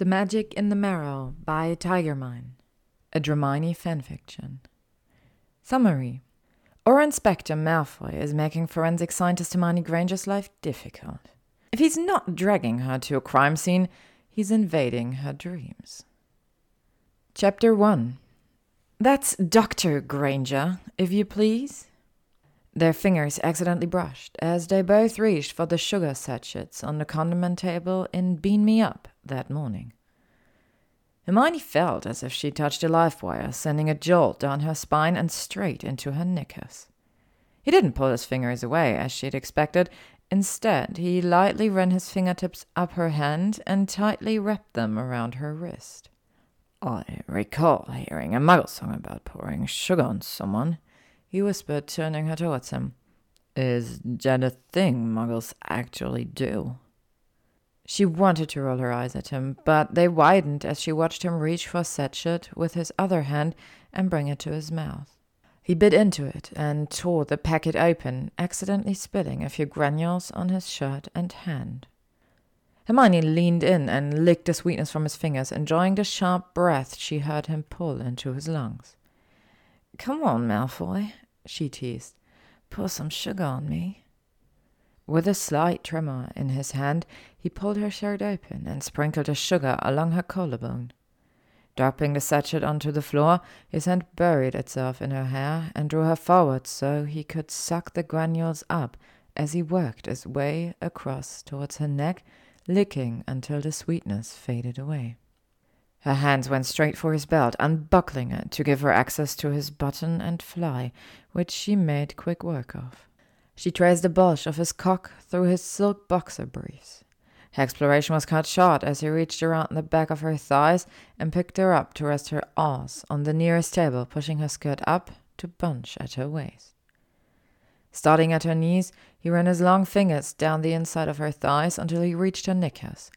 The Magic in the Marrow by tygermine, a Dramione fanfiction. Summary Auror Inspector Malfoy is making forensic scientist Hermione Granger's life difficult. If he's not dragging her to a crime scene, he's invading her dreams. Chapter 1 That's Dr. Granger, if you please. Their fingers accidentally brushed as they both reached for the sugar sachets on the condiment table in Bean Me Up that morning. Hermione felt as if she touched a live wire, sending a jolt down her spine and straight into her knickers. He didn't pull his fingers away as she'd expected. Instead, he lightly ran his fingertips up her hand and tightly wrapped them around her wrist. I recall hearing a muggle song about pouring sugar on someone, he whispered, turning her towards him. Is that a thing muggles actually do? She wanted to roll her eyes at him, but they widened as she watched him reach for a sachet with his other hand and bring it to his mouth. He bit into it and tore the packet open, accidentally spilling a few granules on his shirt and hand. Hermione leaned in and licked the sweetness from his fingers, enjoying the sharp breath she heard him pull into his lungs. Come on, Malfoy, she teased. Pour some sugar on me. With a slight tremor in his hand, he pulled her shirt open and sprinkled the sugar along her collarbone. Dropping the sachet onto the floor, his hand buried itself in her hair and drew her forward so he could suck the granules up as he worked his way across towards her neck, licking until the sweetness faded away. Her hands went straight for his belt, unbuckling it to give her access to his button and fly, which she made quick work of. She traced the bulge of his cock through his silk boxer briefs. Exploration was cut short as he reached around the back of her thighs and picked her up to rest her arse on the nearest table, pushing her skirt up to bunch at her waist. Starting at her knees, he ran his long fingers down the inside of her thighs until he reached her knickers.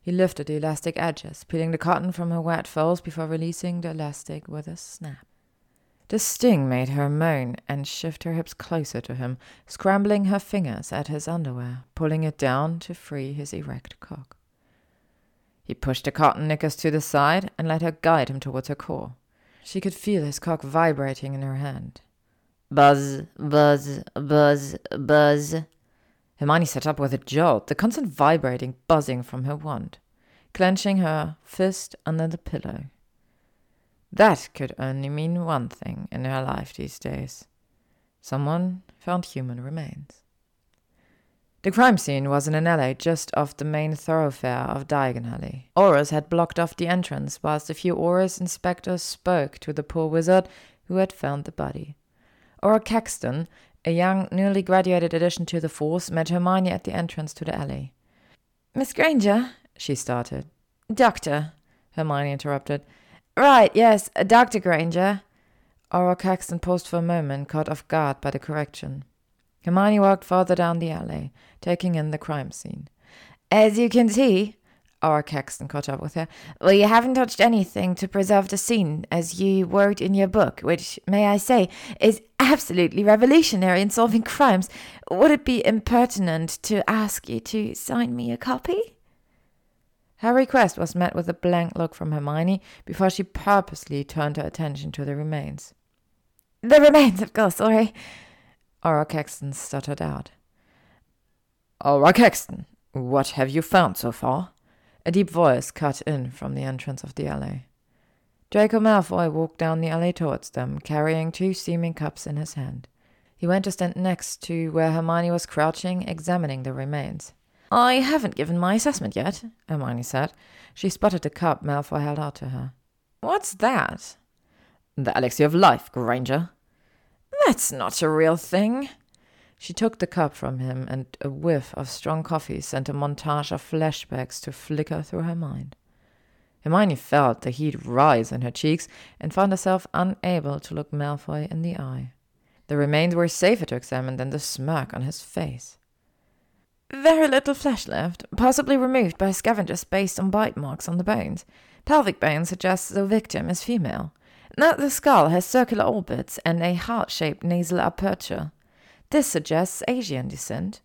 He lifted the elastic edges, peeling the cotton from her wet folds before releasing the elastic with a snap. The sting made her moan and shift her hips closer to him, scrambling her fingers at his underwear, pulling it down to free his erect cock. He pushed the cotton knickers to the side and let her guide him towards her core. She could feel his cock vibrating in her hand. Buzz, buzz, buzz, buzz. Hermione sat up with a jolt, the constant vibrating buzzing from her wand, clenching her fist under the pillow. That could only mean one thing in her life these days. Someone found human remains. The crime scene was in an alley just off the main thoroughfare of Diagon Alley. Aurors had blocked off the entrance whilst a few Aurors inspectors spoke to the poor wizard who had found the body. Auror Caxton, a young, newly graduated addition to the force, met Hermione at the entrance to the alley. Miss Granger, she started. Doctor, Hermione interrupted. Right, yes, Dr. Granger. Auror Caxton paused for a moment, caught off guard by the correction. Hermione walked farther down the alley, taking in the crime scene. As you can see, Auror Caxton caught up with her, we haven't touched anything to preserve the scene, as you wrote in your book, which, may I say, is absolutely revolutionary in solving crimes. Would it be impertinent to ask you to sign me a copy? Her request was met with a blank look from Hermione before she purposely turned her attention to the remains. The remains, of course, sorry. Auror Caxton stuttered out. Auror Caxton, what have you found so far? A deep voice cut in from the entrance of the alley. Draco Malfoy walked down the alley towards them, carrying two steaming cups in his hand. He went to stand next to where Hermione was crouching, examining the remains. I haven't given my assessment yet, Hermione said. She spotted the cup Malfoy held out to her. What's that? The elixir of life, Granger. That's not a real thing. She took the cup from him, and a whiff of strong coffee sent a montage of flashbacks to flicker through her mind. Hermione felt the heat rise in her cheeks and found herself unable to look Malfoy in the eye. The remains were safer to examine than the smirk on his face. Very little flesh left, possibly removed by scavengers based on bite marks on the bones. Pelvic bone suggests the victim is female. Note the skull has circular orbits and a heart shaped nasal aperture. This suggests Asian descent.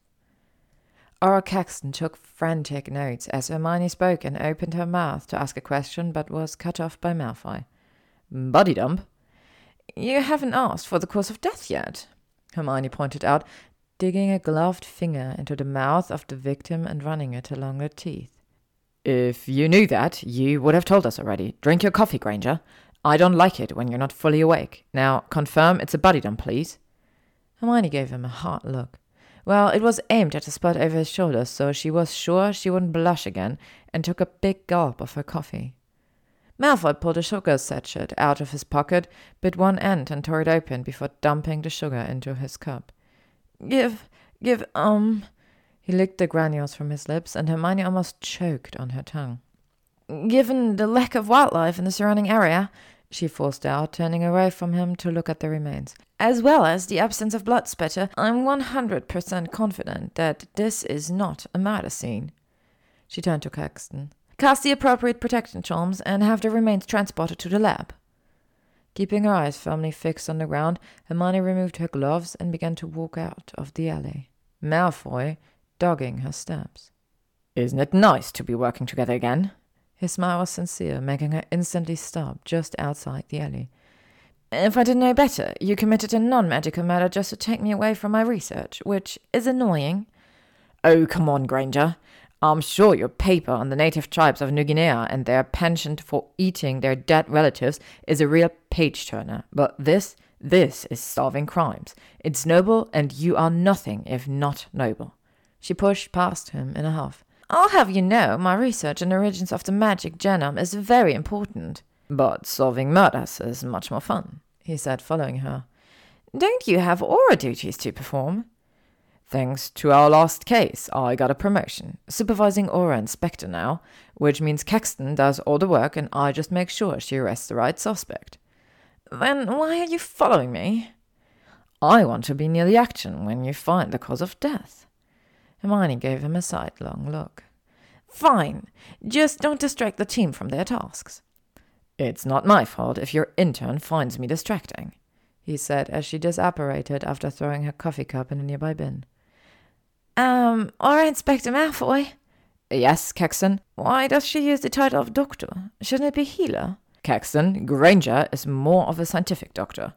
Auror Caxton took frantic notes as Hermione spoke and opened her mouth to ask a question, but was cut off by Malfoy. Body dump? You haven't asked for the cause of death yet, Hermione pointed out, digging a gloved finger into the mouth of the victim and running it along the teeth. If you knew that, you would have told us already. Drink your coffee, Granger. I don't like it when you're not fully awake. Now, confirm it's a body dump, please. Hermione gave him a hard look. Well, it was aimed at the spot over his shoulder, so she was sure she wouldn't blush again, and took a big gulp of her coffee. Malfoy pulled a sugar sachet out of his pocket, bit one end, and tore it open before dumping the sugar into his cup. Give, give, um. He licked the granules from his lips, and Hermione almost choked on her tongue. Given the lack of wildlife in the surrounding area, she forced out, turning away from him to look at the remains. As well as the absence of blood spatter, I'm 100% confident that this is not a murder scene. She turned to Caxton. Cast the appropriate protection charms and have the remains transported to the lab. Keeping her eyes firmly fixed on the ground, Hermione removed her gloves and began to walk out of the alley, Malfoy dogging her steps. Isn't it nice to be working together again? His smile was sincere, making her instantly stop just outside the alley. If I didn't know better, you committed a non magical murder just to take me away from my research, which is annoying. Oh, come on, Granger. I'm sure your paper on the native tribes of New Guinea and their penchant for eating their dead relatives is a real page turner, but this, this is solving crimes. It's noble, and you are nothing if not noble. She pushed past him in a huff. I'll have you know, my research on the origins of the magic genome is very important. But solving murders is much more fun, he said, following her. Don't you have Auror duties to perform? Thanks to our last case, I got a promotion. Supervising Auror Inspector now, which means Caxton does all the work and I just make sure she arrests the right suspect. Then why are you following me? I want to be near the action when you find the cause of death. Hermione gave him a sidelong look. Fine. Just don't distract the team from their tasks. It's not my fault if your intern finds me distracting, he said as she disapparated after throwing her coffee cup in a nearby bin. Um, Auror Inspector Malfoy? Yes, Caxton. Why does she use the title of doctor? Shouldn't it be healer? Caxton, Granger is more of a scientific doctor.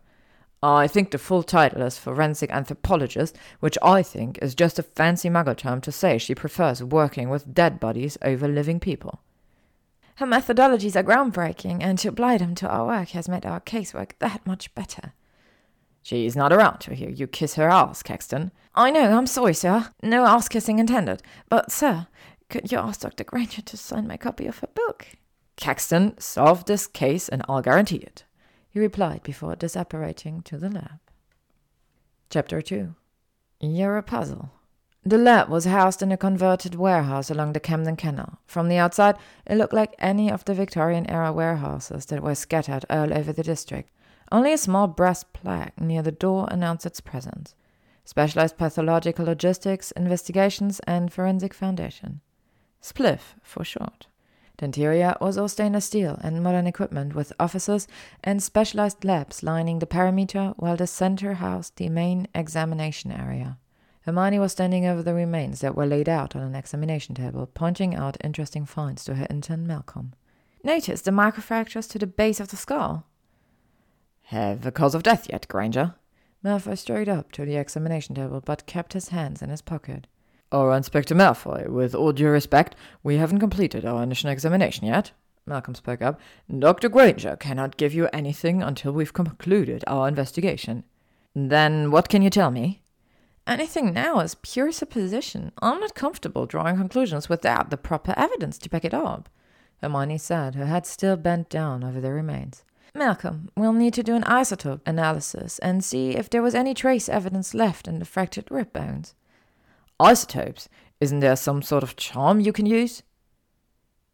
I think the full title is forensic anthropologist, which I think is just a fancy muggle term to say she prefers working with dead bodies over living people. Her methodologies are groundbreaking, and to apply them to our work has made our casework that much better. She's not around to hear you kiss her ass, Caxton. I know, I'm sorry, sir. No ass kissing intended. But, sir, could you ask Dr. Granger to sign my copy of her book? Caxton, solve this case and I'll guarantee it he replied before disapparating to the lab. Chapter 2 You're a puzzle. The lab was housed in a converted warehouse along the Camden Canal. From the outside, it looked like any of the Victorian era warehouses that were scattered all over the district. Only a small brass plaque near the door announced its presence Specialized Pathological Logistics, Investigations, and Forensic Foundation. SPLIF for short. The interior was all stainless steel and modern equipment with offices and specialized labs lining the perimeter, while the center housed the main examination area. Hermione was standing over the remains that were laid out on an examination table, pointing out interesting finds to her intern Malcolm. Notice the microfractures to the base of the skull. Have a cause of death yet, Granger? Malfoy strode up to the examination table, but kept his hands in his pocket. Auror Inspector Malfoy, with all due respect, we haven't completed our initial examination yet. Malcolm spoke up. Dr. Granger cannot give you anything until we've concluded our investigation. Then what can you tell me? Anything now is pure supposition. I'm not comfortable drawing conclusions without the proper evidence to back it up. Hermione said, her head still bent down over the remains. Malcolm, we'll need to do an isotope analysis and see if there was any trace evidence left in the fractured rib bones. Isotopes? Isn't there some sort of charm you can use?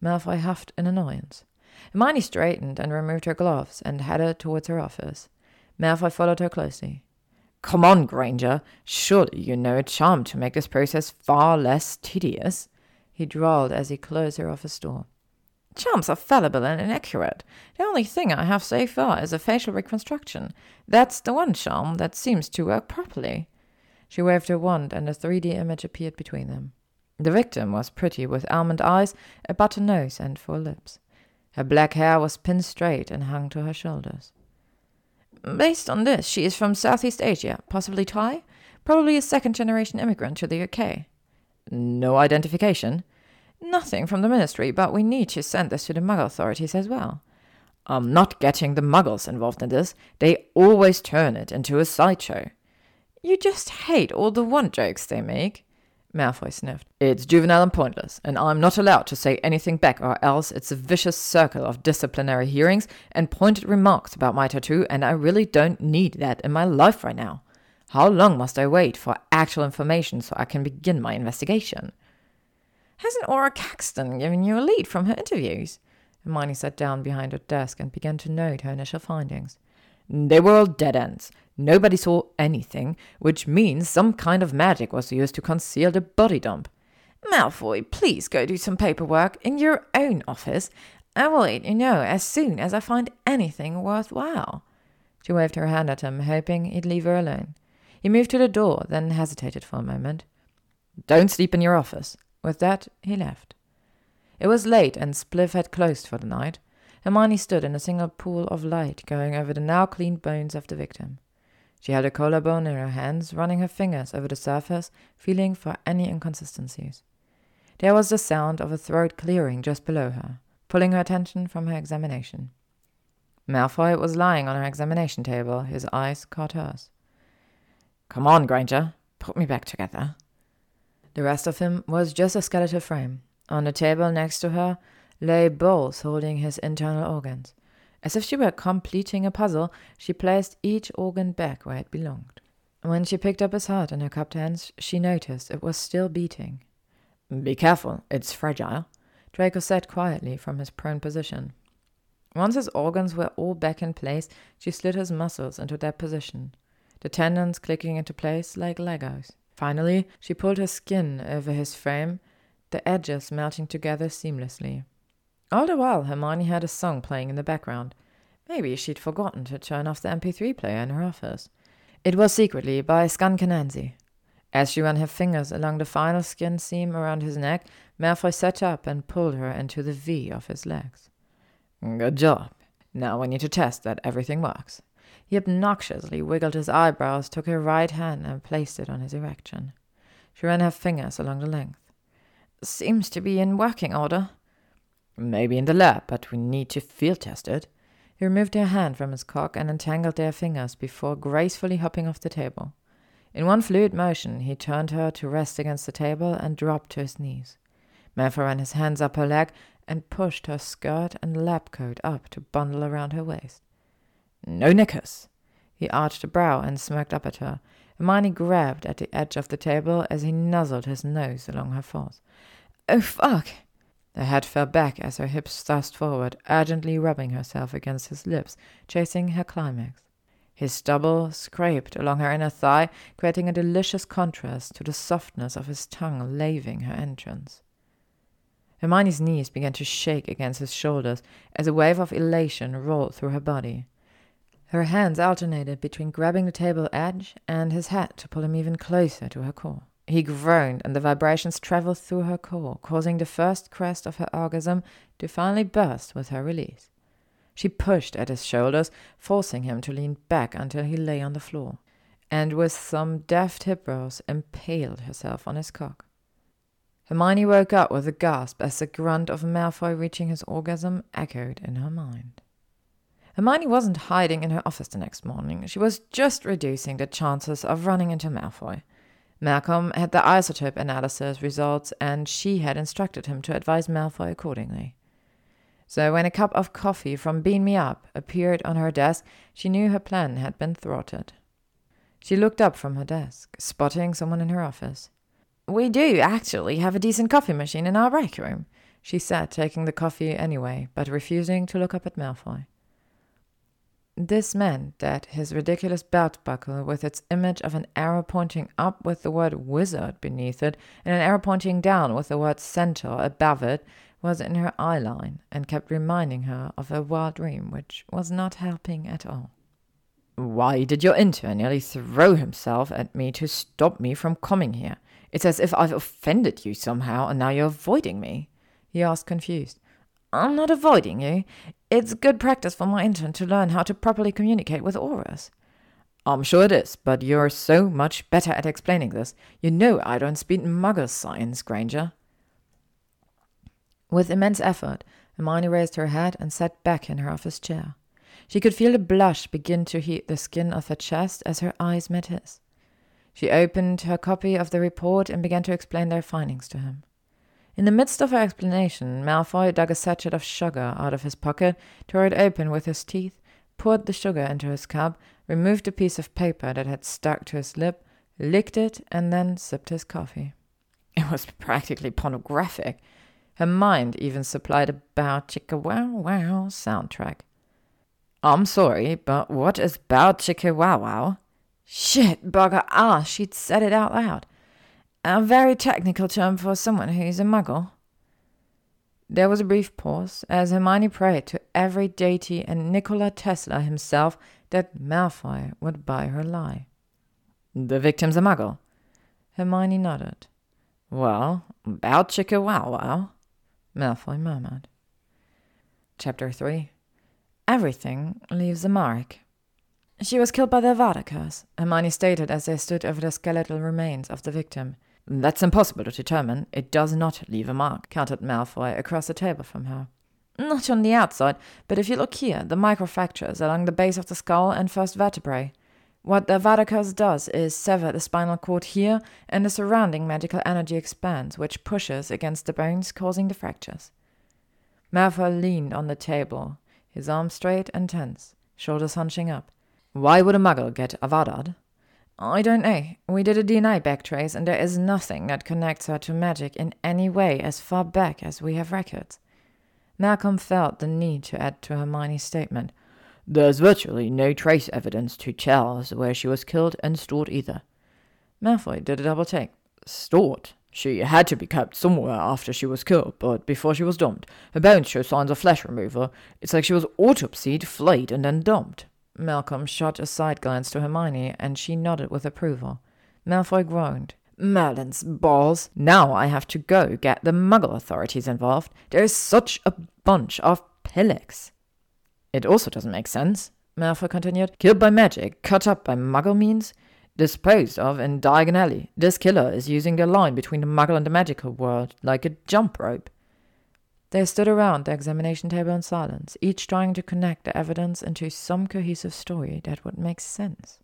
Malfoy huffed in annoyance. Hermione straightened and removed her gloves and headed towards her office. Malfoy followed her closely. Come on, Granger. Surely you know a charm to make this process far less tedious, he drawled as he closed her office door. Charms are fallible and inaccurate. The only thing I have so far is a facial reconstruction. That's the one charm that seems to work properly. She waved her wand, and a 3D image appeared between them. The victim was pretty, with almond eyes, a button nose, and full lips. Her black hair was pinned straight and hung to her shoulders. Based on this, she is from Southeast Asia, possibly Thai, probably a second generation immigrant to the UK. No identification? Nothing from the ministry, but we need to send this to the Muggle authorities as well. I'm not getting the Muggles involved in this. They always turn it into a sideshow. You just hate all the one jokes they make. Malfoy sniffed. It's juvenile and pointless, and I'm not allowed to say anything back, or else it's a vicious circle of disciplinary hearings and pointed remarks about my tattoo, and I really don't need that in my life right now. How long must I wait for actual information so I can begin my investigation? Hasn't Auror Caxton given you a lead from her interviews? Hermione sat down behind her desk and began to note her initial findings. They were all dead ends. Nobody saw anything, which means some kind of magic was used to conceal the body dump. Malfoy, please go do some paperwork in your own office. I will let you know as soon as I find anything worthwhile. She waved her hand at him, hoping he'd leave her alone. He moved to the door, then hesitated for a moment. Don't sleep in your office. With that, he left. It was late, and Spliff had closed for the night. Hermione stood in a single pool of light, going over the now cleaned bones of the victim. She held a collarbone in her hands, running her fingers over the surface, feeling for any inconsistencies. There was the sound of a throat clearing just below her, pulling her attention from her examination. Malfoy was lying on her examination table. His eyes caught hers. Come on, Granger. Put me back together. The rest of him was just a skeletal frame. On the table next to her lay bowls holding his internal organs. As if she were completing a puzzle, she placed each organ back where it belonged. When she picked up his heart in her cupped hands, she noticed it was still beating. Be careful, it's fragile, Draco said quietly from his prone position. Once his organs were all back in place, she slid his muscles into their position, the tendons clicking into place like Legos. Finally, she pulled her skin over his frame, the edges melting together seamlessly. All the while, Hermione had a song playing in the background. Maybe she'd forgotten to turn off the MP3 player in her office. It was secretly by Skunk Anansie. As she ran her fingers along the final skin seam around his neck, Malfoy sat up and pulled her into the V of his legs. Good job. Now we need to test that everything works. He obnoxiously wiggled his eyebrows, took her right hand, and placed it on his erection. She ran her fingers along the length. Seems to be in working order. Maybe in the lab, but we need to field test it. He removed her hand from his cock and entangled their fingers before gracefully hopping off the table. In one fluid motion, he turned her to rest against the table and dropped to his knees. Malfoy ran his hands up her leg and pushed her skirt and lab coat up to bundle around her waist. No knickers. He arched a brow and smirked up at her. Hermione grabbed at the edge of the table as he nuzzled his nose along her force. Oh, fuck! The head fell back as her hips thrust forward, urgently rubbing herself against his lips, chasing her climax. His stubble scraped along her inner thigh, creating a delicious contrast to the softness of his tongue laving her entrance. Hermione's knees began to shake against his shoulders as a wave of elation rolled through her body. Her hands alternated between grabbing the table edge and his head to pull him even closer to her core. He groaned, and the vibrations traveled through her core, causing the first crest of her orgasm to finally burst with her release. She pushed at his shoulders, forcing him to lean back until he lay on the floor, and with some deft hip rolls impaled herself on his cock. Hermione woke up with a gasp as the grunt of Malfoy reaching his orgasm echoed in her mind. Hermione wasn't hiding in her office the next morning. She was just reducing the chances of running into Malfoy. Malcolm had the isotope analysis results, and she had instructed him to advise Malfoy accordingly. So when a cup of coffee from Bean Me Up appeared on her desk, she knew her plan had been thwarted. She looked up from her desk, spotting someone in her office. We do actually have a decent coffee machine in our break room, she said, taking the coffee anyway, but refusing to look up at Malfoy. This meant that his ridiculous belt buckle, with its image of an arrow pointing up with the word wizard beneath it, and an arrow pointing down with the word centaur above it, was in her eye line, and kept reminding her of her wild dream which was not helping at all. Why did your intern nearly throw himself at me to stop me from coming here? It's as if I've offended you somehow, and now you're avoiding me. He asked, confused. I'm not avoiding you. It's good practice for my intern to learn how to properly communicate with Aurors. I'm sure it is, but you're so much better at explaining this. You know I don't speak muggle science, Granger. With immense effort, Hermione raised her head and sat back in her office chair. She could feel a blush begin to heat the skin of her chest as her eyes met his. She opened her copy of the report and began to explain their findings to him. In the midst of her explanation, Malfoy dug a sachet of sugar out of his pocket, tore it open with his teeth, poured the sugar into his cup, removed a piece of paper that had stuck to his lip, licked it, and then sipped his coffee. It was practically pornographic. Her mind even supplied a bow chicka wow wow soundtrack. I'm sorry, but what is bow chicka wow wow? Shit, bugger ah, she'd said it out loud. A very technical term for someone who's a muggle. There was a brief pause as Hermione prayed to every deity and Nikola Tesla himself that Malfoy would buy her lie. The victim's a muggle. Hermione nodded. Well, about chicka wow wow, Malfoy murmured. Chapter 3 Everything leaves a mark. She was killed by the Avada curse, Hermione stated as they stood over the skeletal remains of the victim. That's impossible to determine. It does not leave a mark, countered Malfoy across the table from her. Not on the outside, but if you look here, the microfractures along the base of the skull and first vertebrae. What the Avada curse does is sever the spinal cord here, and the surrounding magical energy expands, which pushes against the bones, causing the fractures. Malfoy leaned on the table, his arms straight and tense, shoulders hunching up. Why would a muggle get Avadad? I don't know. We did a DNA backtrace, and there is nothing that connects her to magic in any way as far back as we have records. Malcolm felt the need to add to Hermione's statement. There's virtually no trace evidence to tell us where she was killed and stored either. Malfoy did a double take. Stored? She had to be kept somewhere after she was killed, but before she was dumped. Her bones show signs of flesh removal. It's like she was autopsied, flayed, and then dumped. Malcolm shot a side glance to Hermione, and she nodded with approval. Malfoy groaned. Merlin's balls. Now I have to go get the Muggle authorities involved. There is such a bunch of pillocks. It also doesn't make sense, Malfoy continued. Killed by magic, cut up by Muggle means, disposed of in Diagon Alley. This killer is using the line between the Muggle and the magical world like a jump rope. They stood around the examination table in silence, each trying to connect the evidence into some cohesive story that would make sense.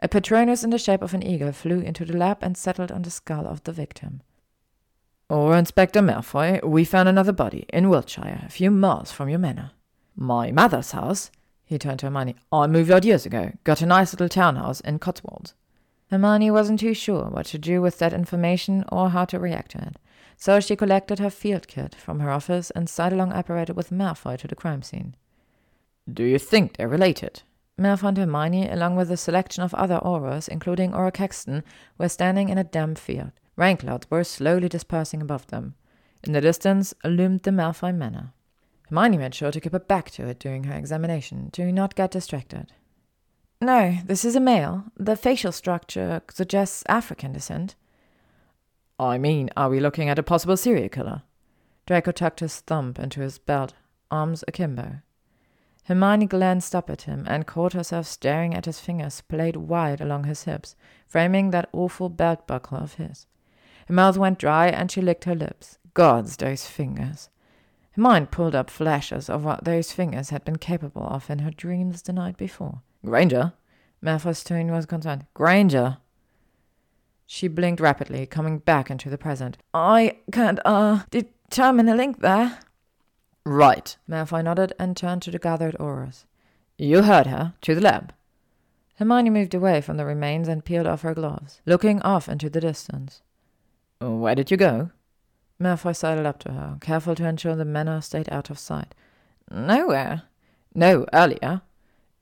A Patronus in the shape of an eagle flew into the lab and settled on the skull of the victim. Auror Inspector Malfoy, we found another body in Wiltshire, a few miles from your manor. My mother's house, he turned to Hermione. I moved out years ago, got a nice little townhouse in Cotswolds. Hermione wasn't too sure what to do with that information or how to react to it. So she collected her field kit from her office and sidelong apparated with Malfoy to the crime scene. Do you think they're related? Malfoy and Hermione, along with a selection of other Aurors, including Auror Caxton, were standing in a damp field. Rain clouds were slowly dispersing above them. In the distance loomed the Malfoy Manor. Hermione made sure to keep her back to it during her examination, to not get distracted. No, this is a male. The facial structure suggests African descent. I mean, are we looking at a possible serial killer? Draco tucked his thumb into his belt, arms akimbo. Hermione glanced up at him and caught herself staring at his fingers splayed wide along his hips, framing that awful belt buckle of his. Her mouth went dry and she licked her lips. Gods, those fingers! Her mind pulled up flashes of what those fingers had been capable of in her dreams the night before. Granger? Malfoy's tone was concerned. Granger! She blinked rapidly, coming back into the present. I can't, uh, determine a link there. Right. Malfoy nodded and turned to the gathered Aurors. You heard her. To the lab. Hermione moved away from the remains and peeled off her gloves, looking off into the distance. Where did you go? Malfoy sidled up to her, careful to ensure the manor stayed out of sight. Nowhere. No, earlier.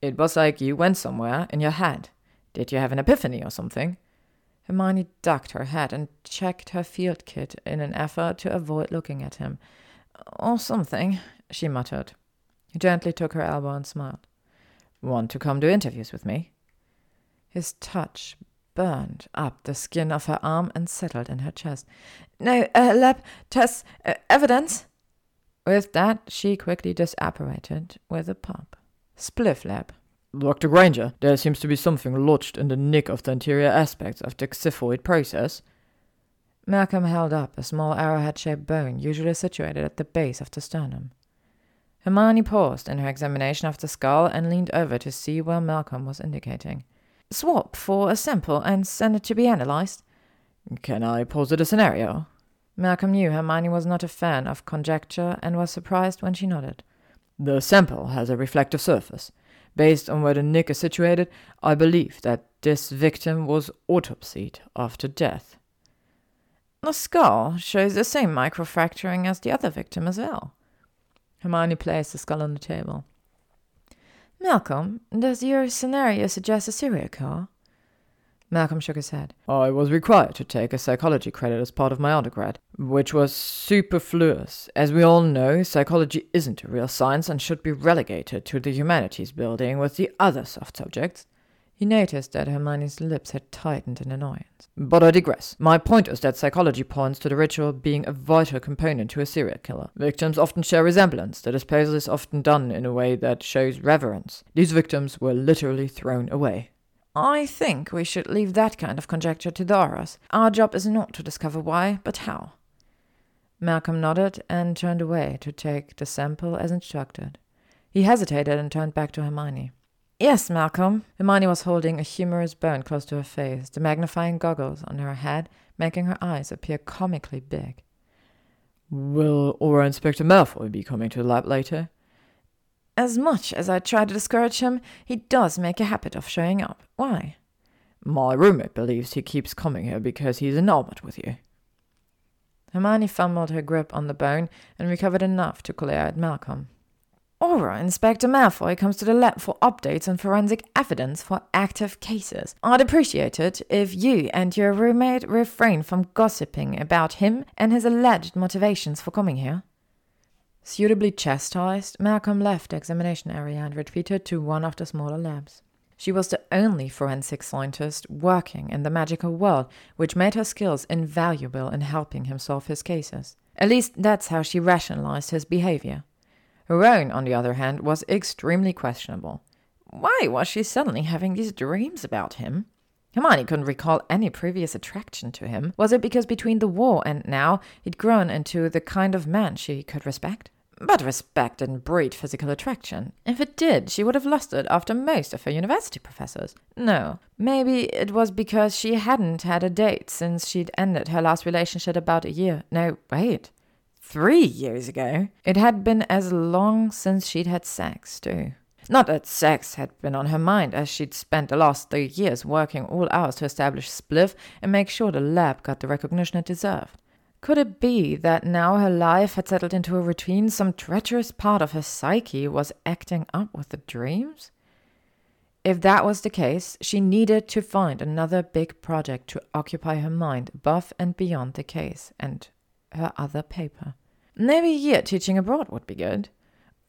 It was like you went somewhere in your head. Did you have an epiphany or something? Hermione ducked her head and checked her field kit in an effort to avoid looking at him. Or something, she muttered. He gently took her elbow and smiled. Want to come do interviews with me? His touch burned up the skin of her arm and settled in her chest. No, uh, lab tests, uh, evidence. With that, she quickly disapparated with a pop. Spliff lab. Dr. Granger, there seems to be something lodged in the nick of the anterior aspects of the xiphoid process. Malcolm held up a small arrowhead shaped bone, usually situated at the base of the sternum. Hermione paused in her examination of the skull and leaned over to see where Malcolm was indicating. Swap for a sample and send it to be analyzed. Can I posit a scenario? Malcolm knew Hermione was not a fan of conjecture and was surprised when she nodded. The sample has a reflective surface. Based on where the nick is situated, I believe that this victim was autopsied after death. The skull shows the same microfracturing as the other victim as well. Hermione placed the skull on the table. Malcolm, does your scenario suggest a serial killer? Malcolm shook his head. I was required to take a psychology credit as part of my undergrad, which was superfluous. As we all know, psychology isn't a real science and should be relegated to the humanities building with the other soft subjects. He noticed that Hermione's lips had tightened in annoyance. But I digress. My point is that psychology points to the ritual being a vital component to a serial killer. Victims often share resemblance. The disposal is often done in a way that shows reverence. These victims were literally thrown away. I think we should leave that kind of conjecture to Aurors. Our job is not to discover why, but how. Malcolm nodded and turned away to take the sample as instructed. He hesitated and turned back to Hermione. Yes, Malcolm. Hermione was holding a humerus bone close to her face, the magnifying goggles on her head making her eyes appear comically big. Will Auror Inspector Malfoy be coming to the lab later? As much as I try to discourage him, he does make a habit of showing up. Why? My roommate believes he keeps coming here because he's enamored with you. Hermione fumbled her grip on the bone and recovered enough to glare at Malcolm. Auror, Inspector Malfoy comes to the lab for updates on forensic evidence for active cases. I'd appreciate it if you and your roommate refrain from gossiping about him and his alleged motivations for coming here. Suitably chastised, Malcolm left the examination area and retreated to one of the smaller labs. She was the only forensic scientist working in the magical world, which made her skills invaluable in helping him solve his cases. At least that's how she rationalized his behavior. Her own, on the other hand, was extremely questionable. Why was she suddenly having these dreams about him? Hermione couldn't recall any previous attraction to him. Was it because between the war and now he'd grown into the kind of man she could respect? But respect didn't breed physical attraction. If it did, she would have lost it after most of her university professors. No, maybe it was because she hadn't had a date since she'd ended her last relationship about a year. No, wait. Three years ago. It had been as long since she'd had sex, too. Not that sex had been on her mind, as she'd spent the last three years working all hours to establish Spliff and make sure the lab got the recognition it deserved. Could it be that now her life had settled into a routine, some treacherous part of her psyche was acting up with the dreams? If that was the case, she needed to find another big project to occupy her mind above and beyond the case and her other paper. Maybe a year teaching abroad would be good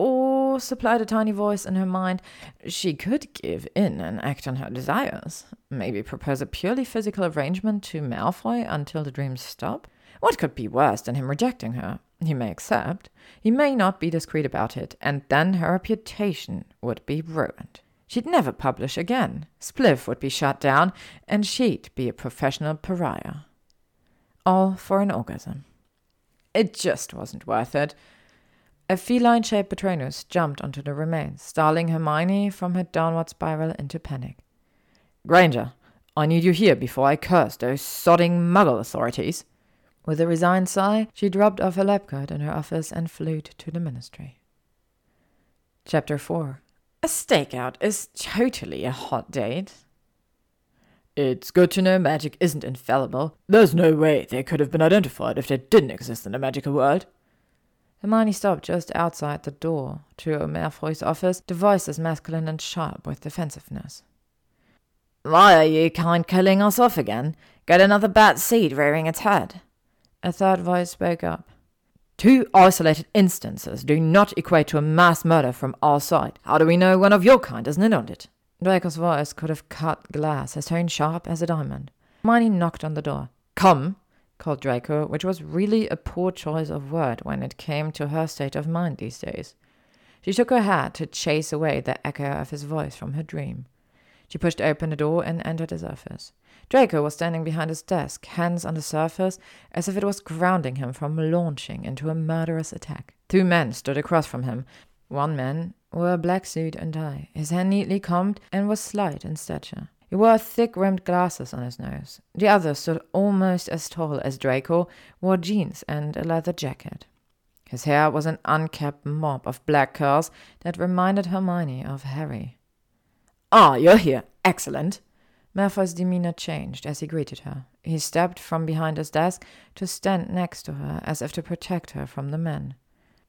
or supplied a tiny voice in her mind, she could give in and act on her desires. Maybe propose a purely physical arrangement to Malfoy until the dreams stop. What could be worse than him rejecting her? He may accept. He may not be discreet about it, and then her reputation would be ruined. She'd never publish again. Spliff would be shut down, and she'd be a professional pariah. All for an orgasm. It just wasn't worth it. A feline shaped Patronus jumped onto the remains, startling Hermione from her downward spiral into panic. Granger, I need you here before I curse those sodding muggle authorities. With a resigned sigh, she dropped off her lab coat in her office and flew to the ministry. Chapter 4 A stakeout is totally a hot date. It's good to know magic isn't infallible. There's no way they could have been identified if they didn't exist in the magical world. Hermione stopped just outside the door to Malfoy's office, the voice as masculine and sharp with defensiveness. Why are you kind killing us off again? Get another bad seed rearing its head? A third voice spoke up. Two isolated instances do not equate to a mass murder from our side. How do we know one of your kind isn't in on it? Draco's voice could have cut glass, his tone sharp as a diamond. Hermione knocked on the door. Come, called Draco, which was really a poor choice of word when it came to her state of mind these days. She shook her head to chase away the echo of his voice from her dream. She pushed open the door and entered his office. Draco was standing behind his desk, hands on the surface, as if it was grounding him from launching into a murderous attack. Two men stood across from him. One man wore a black suit and tie, his hair neatly combed, and was slight in stature. He wore thick rimmed glasses on his nose. The other stood almost as tall as Draco, wore jeans and a leather jacket. His hair was an unkempt mop of black curls that reminded Hermione of Harry. Ah, you're here. Excellent. Malfoy's demeanor changed as he greeted her. He stepped from behind his desk to stand next to her as if to protect her from the men.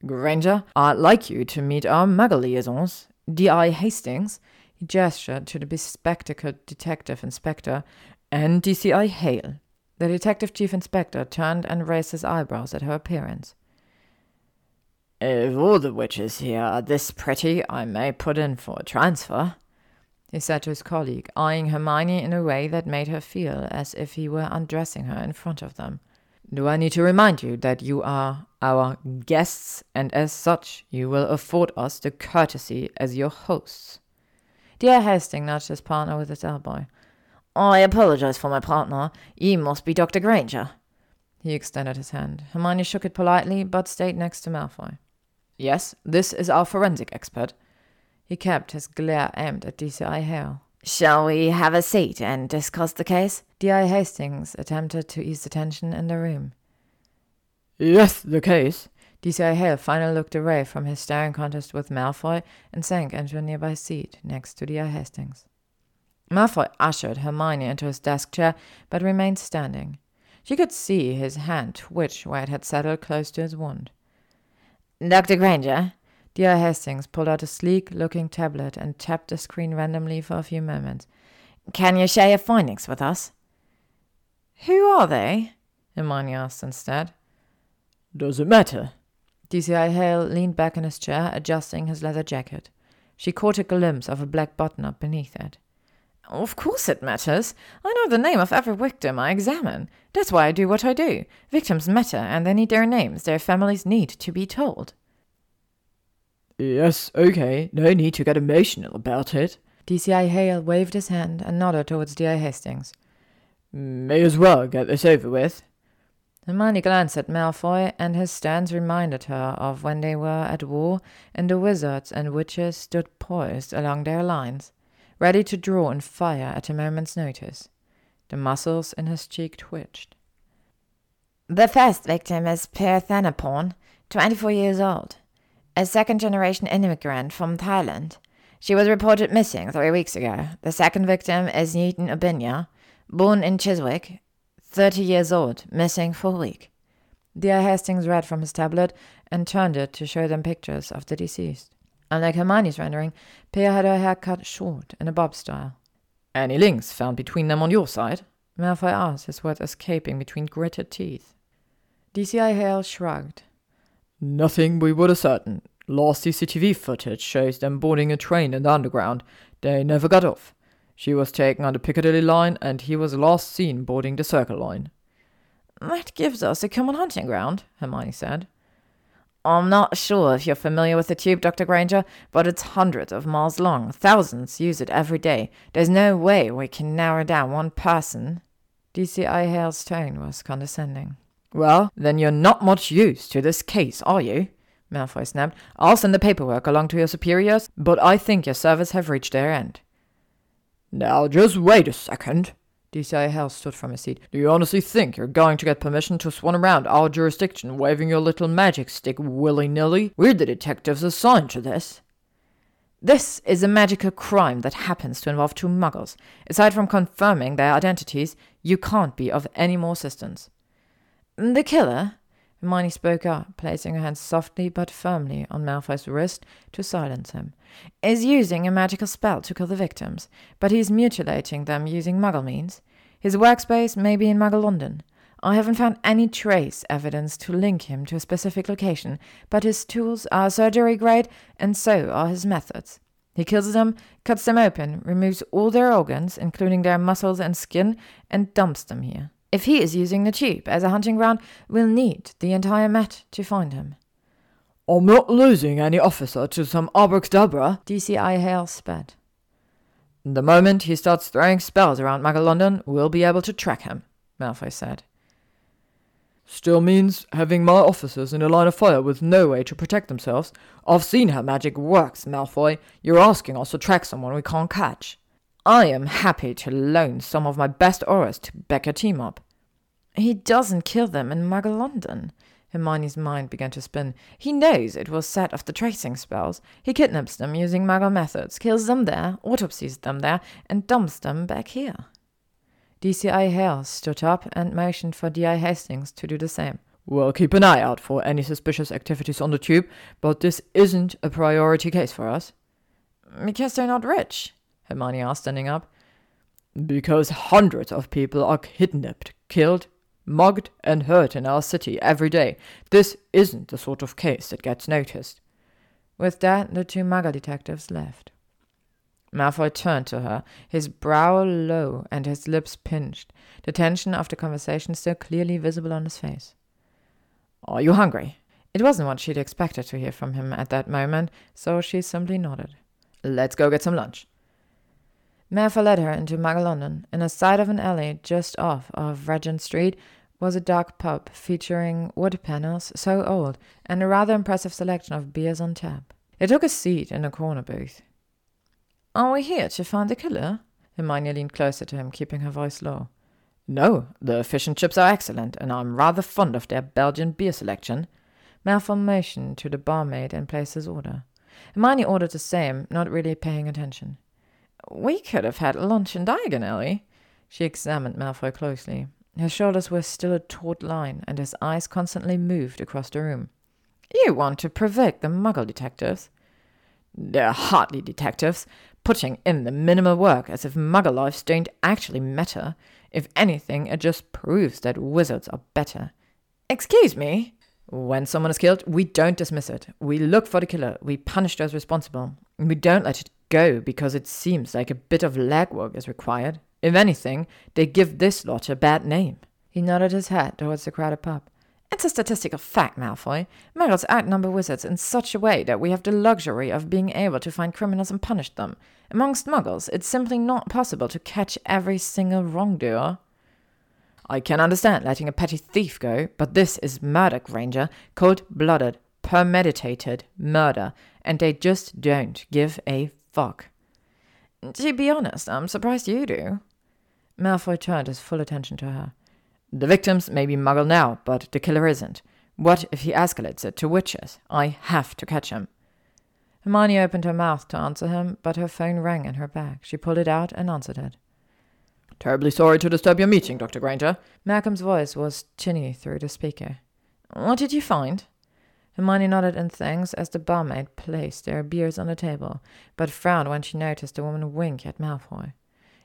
Granger, I'd like you to meet our muggle liaisons. D.I. Hastings, he gestured to the bespectacled detective inspector, and DCI Hale. The detective chief inspector turned and raised his eyebrows at her appearance. Uh, if all the witches here are this pretty, I may put in for a transfer, he said to his colleague, eyeing Hermione in a way that made her feel as if he were undressing her in front of them. Do I need to remind you that you are our guests, and as such you will afford us the courtesy as your hosts? D.I. Hastings nudged his partner with his elbow. I apologize for my partner. You must be Dr. Granger. He extended his hand. Hermione shook it politely, but stayed next to Malfoy. Yes, this is our forensic expert. He kept his glare aimed at DCI Hale. Shall we have a seat and discuss the case? D.I. Hastings attempted to ease the tension in the room. Yes, the case. DCI Hale finally looked away from his staring contest with Malfoy and sank into a nearby seat next to D.I. Hastings. Malfoy ushered Hermione into his desk chair, but remained standing. She could see his hand twitch where it had settled close to his wound. Dr. Granger? D.I. Hastings pulled out a sleek looking tablet and tapped the screen randomly for a few moments. Can you share your findings with us? Who are they? Hermione asked instead. Does it matter? DCI Hale leaned back in his chair, adjusting his leather jacket. She caught a glimpse of a black button up beneath it. Of course it matters. I know the name of every victim I examine. That's why I do what I do. Victims matter, and they need their names. Their families need to be told. Yes, okay. No need to get emotional about it. DCI Hale waved his hand and nodded towards D.I. Hastings. May as well get this over with. Hermione glanced at Malfoy, and his stance reminded her of when they were at war and the wizards and witches stood poised along their lines, ready to draw and fire at a moment's notice. The muscles in his cheek twitched. The first victim is Pia Thanaporn, 24 years old a second generation immigrant from Thailand. She was reported missing three weeks ago. The second victim is Newton Obinya, born in Chiswick, 30 years old, missing for a week. D.I. Hastings read from his tablet and turned it to show them pictures of the deceased. Unlike Hermione's rendering, Pia had her hair cut short in a bob style. Any links found between them on your side? Malfoy asked, his words escaping between gritted teeth. DCI Hale shrugged. Nothing we would ascertain. Last CCTV footage shows them boarding a train in the underground. They never got off. She was taken on the Piccadilly line, and he was last seen boarding the Circle line. That gives us a common hunting ground, Hermione said. I'm not sure if you're familiar with the tube, Dr. Granger, but it's hundreds of miles long. Thousands use it every day. There's no way we can narrow down one person. DCI Hale's tone was condescending. Well, then you're not much use to this case, are you? Malfoy snapped. I'll send the paperwork along to your superiors, but I think your servers have reached their end. Now, just wait a second. DCI Hale stood from his seat. Do you honestly think you're going to get permission to swan around our jurisdiction waving your little magic stick willy nilly? We're the detectives assigned to this. This is a magical crime that happens to involve two muggles. Aside from confirming their identities, you can't be of any more assistance. The killer? Hermione spoke up, placing her hand softly but firmly on Malfoy's wrist to silence him. Is using a magical spell to kill the victims, but he's mutilating them using muggle means. His workspace may be in Muggle London. I haven't found any trace evidence to link him to a specific location, but his tools are surgery grade, and so are his methods. He kills them, cuts them open, removes all their organs, including their muscles and skin, and dumps them here. If he is using the tube as a hunting ground, we'll need the entire Met to find him. I'm not losing any officer to some abracadabra, DCI Hale spat. The moment he starts throwing spells around Muggle London, we'll be able to track him, Malfoy said. Still means having my officers in a line of fire with no way to protect themselves. I've seen how magic works, Malfoy. You're asking us to track someone we can't catch. I am happy to loan some of my best Aurors to back a team up. He doesn't kill them in Muggle London. Hermione's mind began to spin. He knows it was set off the tracing spells. He kidnaps them using Muggle methods, kills them there, autopsies them there, and dumps them back here. DCI Hale stood up and motioned for DI Hastings to do the same. We'll keep an eye out for any suspicious activities on the tube, but this isn't a priority case for us. Because they're not rich? Hermione asked, standing up. Because hundreds of people are kidnapped, killed, mugged, and hurt in our city every day. This isn't the sort of case that gets noticed. With that, the two Muggle detectives left. Malfoy turned to her, his brow low and his lips pinched, the tension of the conversation still clearly visible on his face. Are you hungry? It wasn't what she'd expected to hear from him at that moment, so she simply nodded. Let's go get some lunch. Malfoy led her into Muggle London. In the side of an alley just off of Regent Street was a dark pub featuring wood panels so old and a rather impressive selection of beers on tap. They took a seat in a corner booth. Are we here to find the killer? Hermione leaned closer to him, keeping her voice low. No, the fish and chips are excellent, and I'm rather fond of their Belgian beer selection. Malfoy motioned to the barmaid and placed his order. Hermione ordered the same, not really paying attention. We could have had lunch in Diagon Alley. She examined Malfoy closely. His shoulders were still a taut line, and his eyes constantly moved across the room. You want to provoke the Muggle detectives? They're hardly detectives putting in the minimal work as if muggle lives don't actually matter. If anything, it just proves that wizards are better. Excuse me? When someone is killed, we don't dismiss it. We look for the killer. We punish those responsible. We don't let it go because it seems like a bit of legwork is required. If anything, they give this lot a bad name. He nodded his head towards the crowded pub. It's a statistical fact, Malfoy. Muggles outnumber wizards in such a way that we have the luxury of being able to find criminals and punish them. Amongst muggles, it's simply not possible to catch every single wrongdoer. I can understand letting a petty thief go, but this is murder, Granger. Cold blooded, premeditated murder, and they just don't give a fuck. To be honest, I'm surprised you do. Malfoy turned his full attention to her. The victims may be Muggle now, but the killer isn't. What if he escalates it to witches? I have to catch him. Hermione opened her mouth to answer him, but her phone rang in her bag. She pulled it out and answered it. Terribly sorry to disturb your meeting, Dr. Granger. Malcolm's voice was tinny through the speaker. What did you find? Hermione nodded in thanks as the barmaid placed their beers on the table, but frowned when she noticed the woman wink at Malfoy.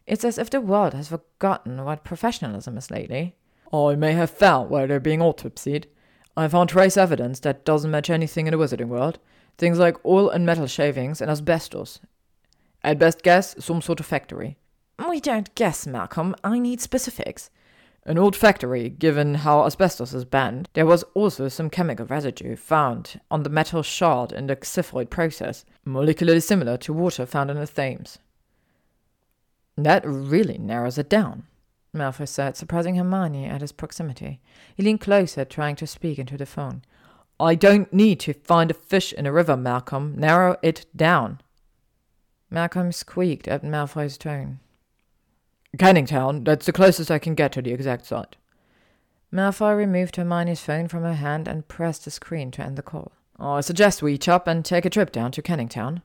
It's as if the world has forgotten what professionalism is lately. I may have found where they're being autopsied. I found trace evidence that doesn't match anything in the wizarding world. Things like oil and metal shavings and asbestos. At best guess, some sort of factory. We don't guess, Malcolm. I need specifics. An old factory, given how asbestos is banned. There was also some chemical residue found on the metal shard in the xiphoid process, molecularly similar to water found in the Thames. That really narrows it down. Malfoy said, surprising Hermione at his proximity. He leaned closer, trying to speak into the phone. I don't need to find a fish in a river, Malcolm. Narrow it down. Malcolm squeaked at Malfoy's tone. Canning Town, that's the closest I can get to the exact site. Malfoy removed Hermione's phone from her hand and pressed the screen to end the call. I suggest we chop and take a trip down to Canning Town.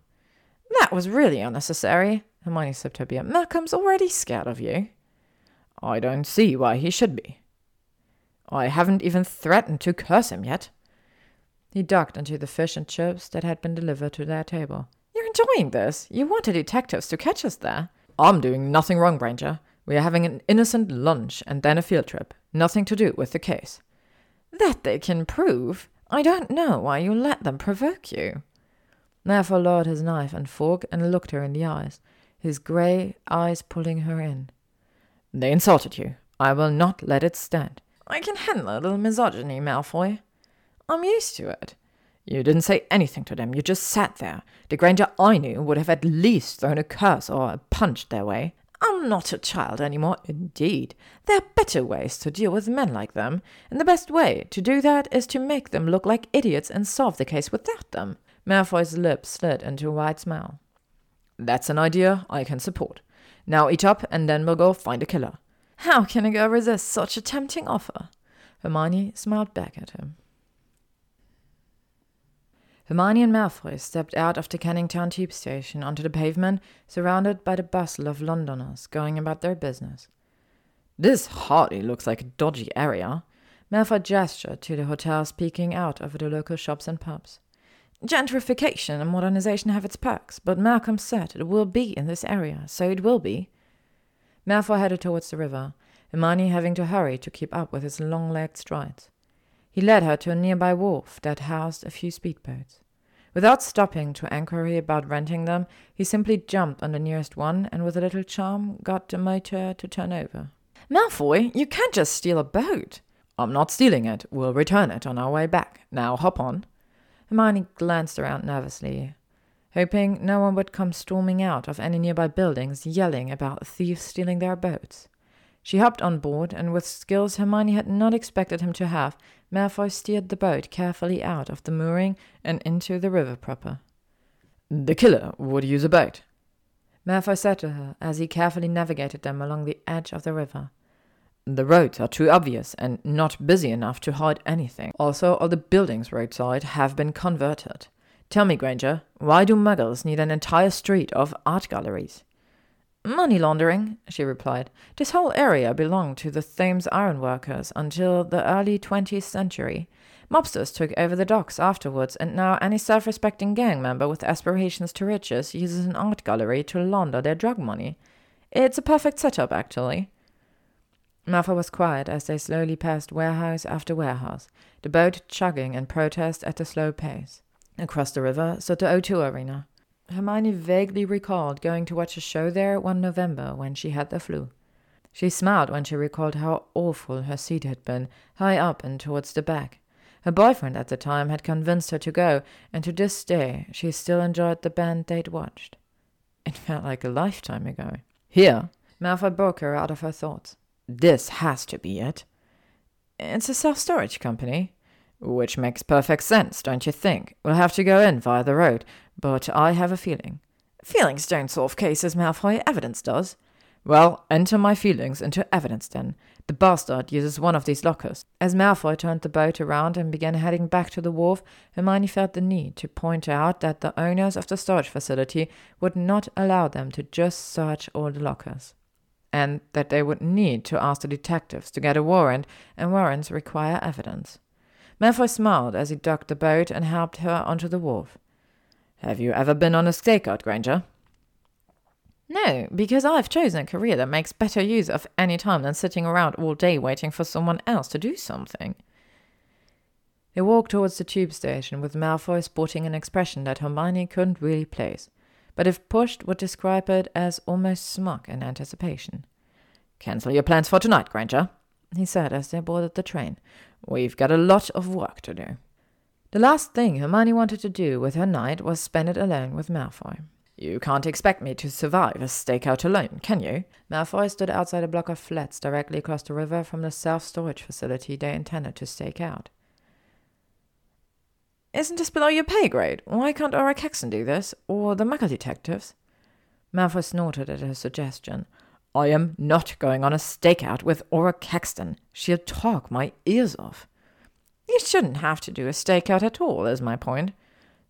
That was really unnecessary, Hermione sipped her beer. Malcolm's already scared of you. I don't see why he should be. I haven't even threatened to curse him yet. He ducked into the fish and chips that had been delivered to their table. You're enjoying this. You wanted detectives to catch us there. I'm doing nothing wrong, Granger. We are having an innocent lunch and then a field trip. Nothing to do with the case. That they can prove. I don't know why you let them provoke you. Therefore lowered his knife and fork and looked her in the eyes, his grey eyes pulling her in. They insulted you. I will not let it stand. I can handle a little misogyny, Malfoy. I'm used to it. You didn't say anything to them. You just sat there. The Granger I knew would have at least thrown a curse or a punch their way. I'm not a child any more. Indeed, there are better ways to deal with men like them, and the best way to do that is to make them look like idiots and solve the case without them. Malfoy's lips slid into a wide smile. That's an idea I can support. Now eat up, and then we'll go find a killer. How can a girl resist such a tempting offer? Hermione smiled back at him. Hermione and Malfoy stepped out of the Canning Town tube station onto the pavement, surrounded by the bustle of Londoners going about their business. This hardly looks like a dodgy area. Malfoy gestured to the hotels peeking out over the local shops and pubs. Gentrification and modernization have its perks, but Malcolm said it will be in this area, so it will be. Malfoy headed towards the river, Hermione having to hurry to keep up with his long-legged strides. He led her to a nearby wharf that housed a few speedboats. Without stopping to inquiry about renting them, he simply jumped on the nearest one and with a little charm got the motor to turn over. Malfoy, you can't just steal a boat. I'm not stealing it. We'll return it on our way back. Now hop on. Hermione glanced around nervously, hoping no one would come storming out of any nearby buildings yelling about thieves stealing their boats. She hopped on board, and with skills Hermione had not expected him to have, Malfoy steered the boat carefully out of the mooring and into the river proper. The killer would use a boat, Malfoy said to her as he carefully navigated them along the edge of the river. The roads are too obvious and not busy enough to hide anything. Also, all the buildings roadside have been converted. Tell me, Granger, why do muggles need an entire street of art galleries? Money laundering, she replied. This whole area belonged to the Thames ironworkers until the early 20th century. Mobsters took over the docks afterwards, and now any self respecting gang member with aspirations to riches uses an art gallery to launder their drug money. It's a perfect setup, actually. Malfoy was quiet as they slowly passed warehouse after warehouse, the boat chugging in protest at the slow pace. Across the river stood the O2 arena. Hermione vaguely recalled going to watch a show there one November when she had the flu. She smiled when she recalled how awful her seat had been, high up and towards the back. Her boyfriend at the time had convinced her to go, and to this day she still enjoyed the band they'd watched. It felt like a lifetime ago. Here, Malfoy broke her out of her thoughts. This has to be it. It's a self storage company. Which makes perfect sense, don't you think? We'll have to go in via the road, but I have a feeling. Feelings don't solve cases, Malfoy. Evidence does. Well, enter my feelings into evidence then. The bastard uses one of these lockers. As Malfoy turned the boat around and began heading back to the wharf, Hermione felt the need to point out that the owners of the storage facility would not allow them to just search all the lockers and that they would need to ask the detectives to get a warrant, and warrants require evidence. Malfoy smiled as he docked the boat and helped her onto the wharf. Have you ever been on a stakeout, Granger? No, because I've chosen a career that makes better use of any time than sitting around all day waiting for someone else to do something. They walked towards the tube station with Malfoy sporting an expression that Hermione couldn't really place but if pushed, would describe it as almost smug in anticipation. Cancel your plans for tonight, Granger, he said as they boarded the train. We've got a lot of work to do. The last thing Hermione wanted to do with her night was spend it alone with Malfoy. You can't expect me to survive a stakeout alone, can you? Malfoy stood outside a block of flats directly across the river from the self-storage facility they intended to stake out. Isn't this below your pay grade? Why can't Auror Caxton do this? Or the Muggle detectives? Malfoy snorted at her suggestion. I am not going on a stakeout with Auror Caxton. She'll talk my ears off. You shouldn't have to do a stakeout at all, is my point.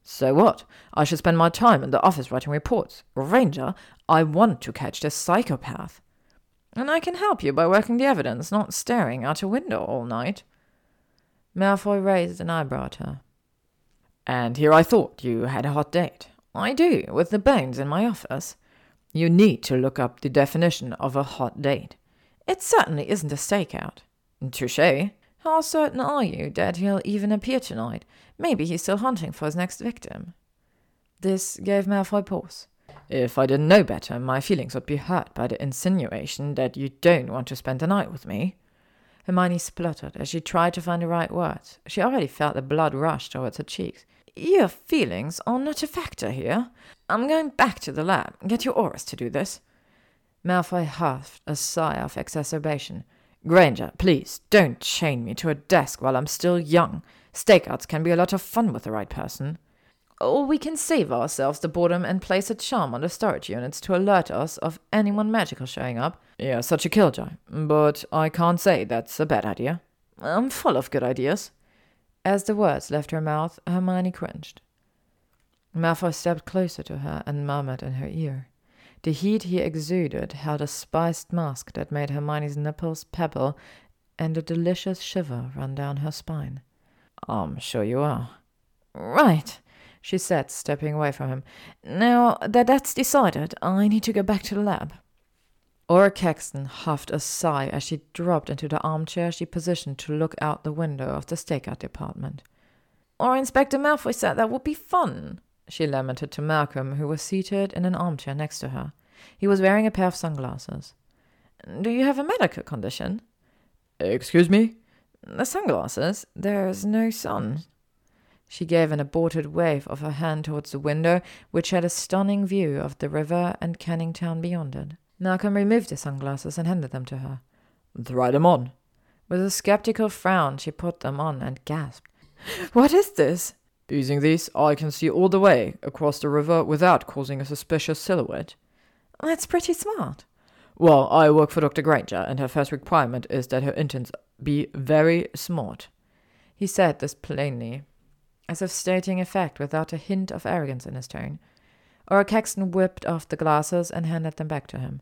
So what? I should spend my time in the office writing reports. Granger, I want to catch this psychopath. And I can help you by working the evidence, not staring out a window all night. Malfoy raised an eyebrow at her. And here I thought you had a hot date. I do, with the bones in my office. You need to look up the definition of a hot date. It certainly isn't a stakeout. Touche. How certain are you that he'll even appear tonight? Maybe he's still hunting for his next victim. This gave Malfoy pause. If I didn't know better, my feelings would be hurt by the insinuation that you don't want to spend the night with me. Hermione spluttered as she tried to find the right words. She already felt the blood rush towards her cheeks. Your feelings are not a factor here. I'm going back to the lab. Get your Aurors to do this. Malfoy huffed a sigh of exacerbation. Granger, please, don't chain me to a desk while I'm still young. Stakeouts can be a lot of fun with the right person. Or we can save ourselves the boredom and place a charm on the storage units to alert us of anyone magical showing up. You're such a killjoy, but I can't say that's a bad idea. I'm full of good ideas. As the words left her mouth, Hermione cringed. Malfoy stepped closer to her and murmured in her ear. The heat he exuded held a spiced musk that made Hermione's nipples pebble and a delicious shiver run down her spine. I'm sure you are. Right, she said, stepping away from him. Now that that's decided, I need to go back to the lab. Auror Caxton huffed a sigh as she dropped into the armchair she positioned to look out the window of the stakeout department. Auror Inspector Malfoy said that would be fun, she lamented to Malcolm, who was seated in an armchair next to her. He was wearing a pair of sunglasses. Do you have a medical condition? Excuse me? The sunglasses. There's no sun. She gave an aborted wave of her hand towards the window, which had a stunning view of the river and Canning Town beyond it. Malcolm removed the sunglasses and handed them to her. Try them on. With a skeptical frown, she put them on and gasped. What is this? Using these, I can see all the way across the river without causing a suspicious silhouette. That's pretty smart. Well, I work for Dr. Granger, and her first requirement is that her interns be very smart. He said this plainly, as if stating a fact without a hint of arrogance in his tone. Auror Caxton whipped off the glasses and handed them back to him.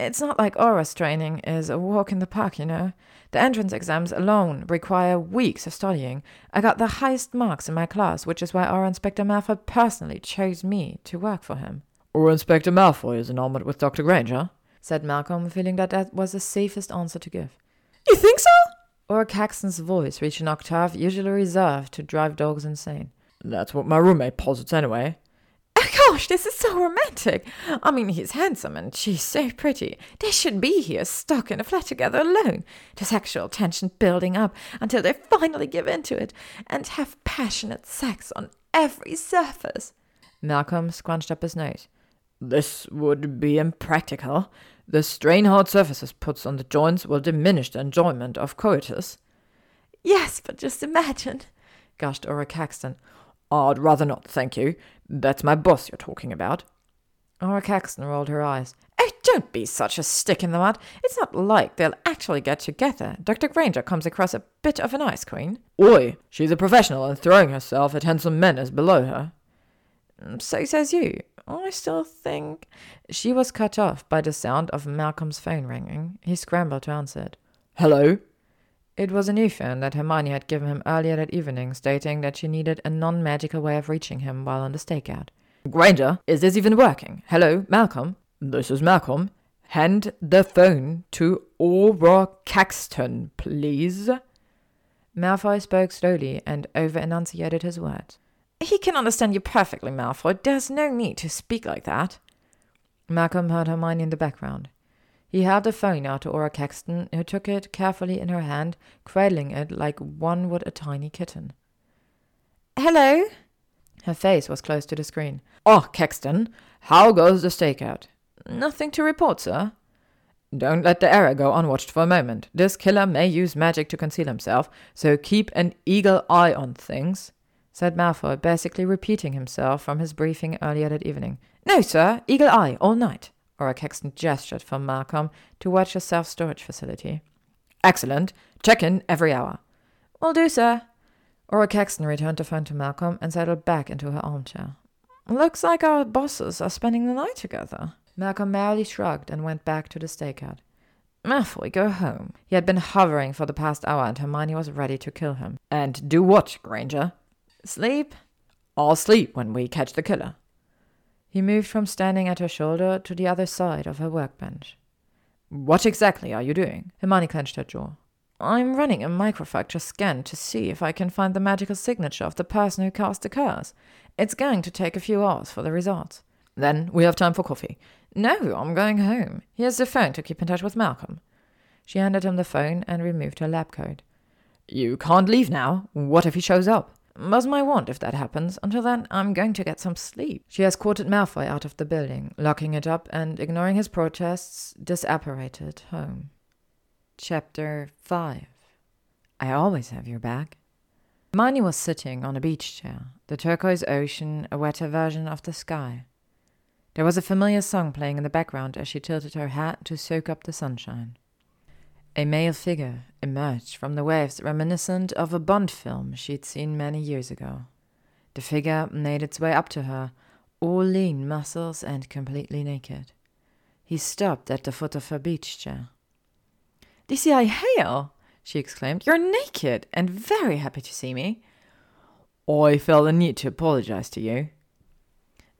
It's not like Auror's training is a walk in the park, you know. The entrance exams alone require weeks of studying. I got the highest marks in my class, which is why Auror Inspector Malfoy personally chose me to work for him. Auror Inspector Malfoy is enamored with Dr. Granger? said Malcolm, feeling that that was the safest answer to give. You think so? Auror Caxton's voice reached an octave usually reserved to drive dogs insane. That's what my roommate posits anyway. Oh gosh, this is so romantic. I mean, he's handsome and she's so pretty. They should be here, stuck in a flat together alone. The sexual tension building up until they finally give in to it and have passionate sex on every surface. Malcolm scrunched up his nose. This would be impractical. The strain hard surfaces puts on the joints will diminish the enjoyment of coitus. Yes, but just imagine, gushed Auror Caxton. I'd rather not, thank you. That's my boss you're talking about. Auror Caxton rolled her eyes. Oh, don't be such a stick in the mud. It's not like they'll actually get together. Dr. Granger comes across a bit of an ice queen. Oi, she's a professional and throwing herself at handsome men is below her. Mm, so says you. I still think. She was cut off by the sound of Malcolm's phone ringing. He scrambled to answer it. Hello? It was a new phone that Hermione had given him earlier that evening, stating that she needed a non magical way of reaching him while on the stakeout. Granger, is this even working? Hello, Malcolm? This is Malcolm. Hand the phone to Auror Caxton, please. Malfoy spoke slowly and over enunciated his words. He can understand you perfectly, Malfoy. There's no need to speak like that. Malcolm heard Hermione in the background. He held the phone out to Auror Caxton, who took it carefully in her hand, cradling it like one would a tiny kitten. Hello? Her face was close to the screen. Oh, Caxton, how goes the stakeout? Nothing to report, sir. Don't let the error go unwatched for a moment. This killer may use magic to conceal himself, so keep an eagle eye on things, said Malfoy, basically repeating himself from his briefing earlier that evening. No, sir, eagle eye all night. Auror Caxton gestured for Malcolm towards a self storage facility. Excellent. Check in every hour. Will do, sir. Auror Caxton returned the phone to Malcolm and settled back into her armchair. Looks like our bosses are spending the night together. Malcolm merely shrugged and went back to the stakeout. Malfoy, go home. He had been hovering for the past hour and Hermione was ready to kill him. And do what, Granger? Sleep? I'll sleep when we catch the killer. He moved from standing at her shoulder to the other side of her workbench. What exactly are you doing? Hermione clenched her jaw. I'm running a microfracture scan to see if I can find the magical signature of the person who cast the curse. It's going to take a few hours for the results. Then we have time for coffee. No, I'm going home. Here's the phone to keep in touch with Malcolm. She handed him the phone and removed her lab coat. You can't leave now. What if he shows up? Buzz my wand if that happens. Until then, I'm going to get some sleep. She escorted Malfoy out of the building, locking it up and, ignoring his protests, disapparated home. Chapter 5 I always have your back. Hermione was sitting on a beach chair, the turquoise ocean a wetter version of the sky. There was a familiar song playing in the background as she tilted her hat to soak up the sunshine. A male figure emerged from the waves reminiscent of a Bond film she'd seen many years ago. The figure made its way up to her, all lean muscles and completely naked. He stopped at the foot of her beach chair. DCI Hale! she exclaimed. You're naked and very happy to see me. I felt the need to apologize to you.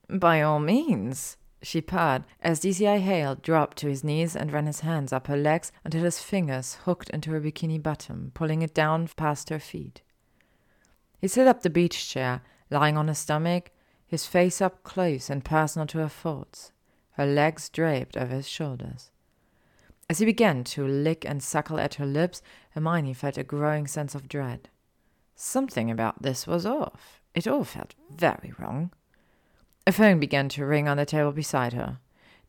By all means, she purred as DCI Hale dropped to his knees and ran his hands up her legs until his fingers hooked into her bikini bottom, pulling it down past her feet. He set up the beach chair, lying on his stomach, his face up close and personal to her thoughts, her legs draped over his shoulders. As he began to lick and suckle at her lips, Hermione felt a growing sense of dread. Something about this was off. It all felt very wrong. A phone began to ring on the table beside her.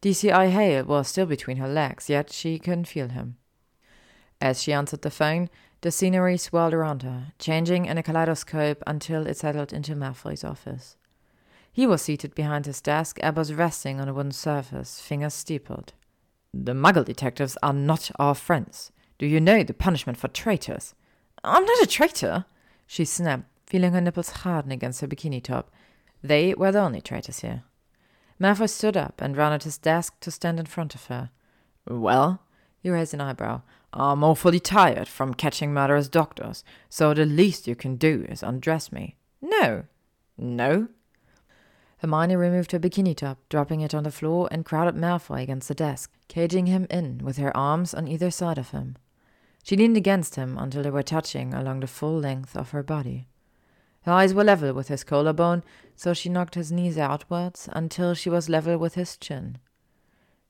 DCI Hale was still between her legs, yet she couldn't feel him. As she answered the phone, the scenery swirled around her, changing in a kaleidoscope until it settled into Malfoy's office. He was seated behind his desk, elbows resting on a wooden surface, fingers steepled. The Muggle detectives are not our friends. Do you know the punishment for traitors? I'm not a traitor, she snapped, feeling her nipples harden against her bikini top they were the only traitors here. Malfoy stood up and ran at his desk to stand in front of her. Well, he raised an eyebrow. I'm awfully tired from catching murderous doctors, so the least you can do is undress me. No. No? Hermione removed her bikini top, dropping it on the floor, and crowded Malfoy against the desk, caging him in with her arms on either side of him. She leaned against him until they were touching along the full length of her body. Her eyes were level with his collarbone, so she knocked his knees outwards until she was level with his chin.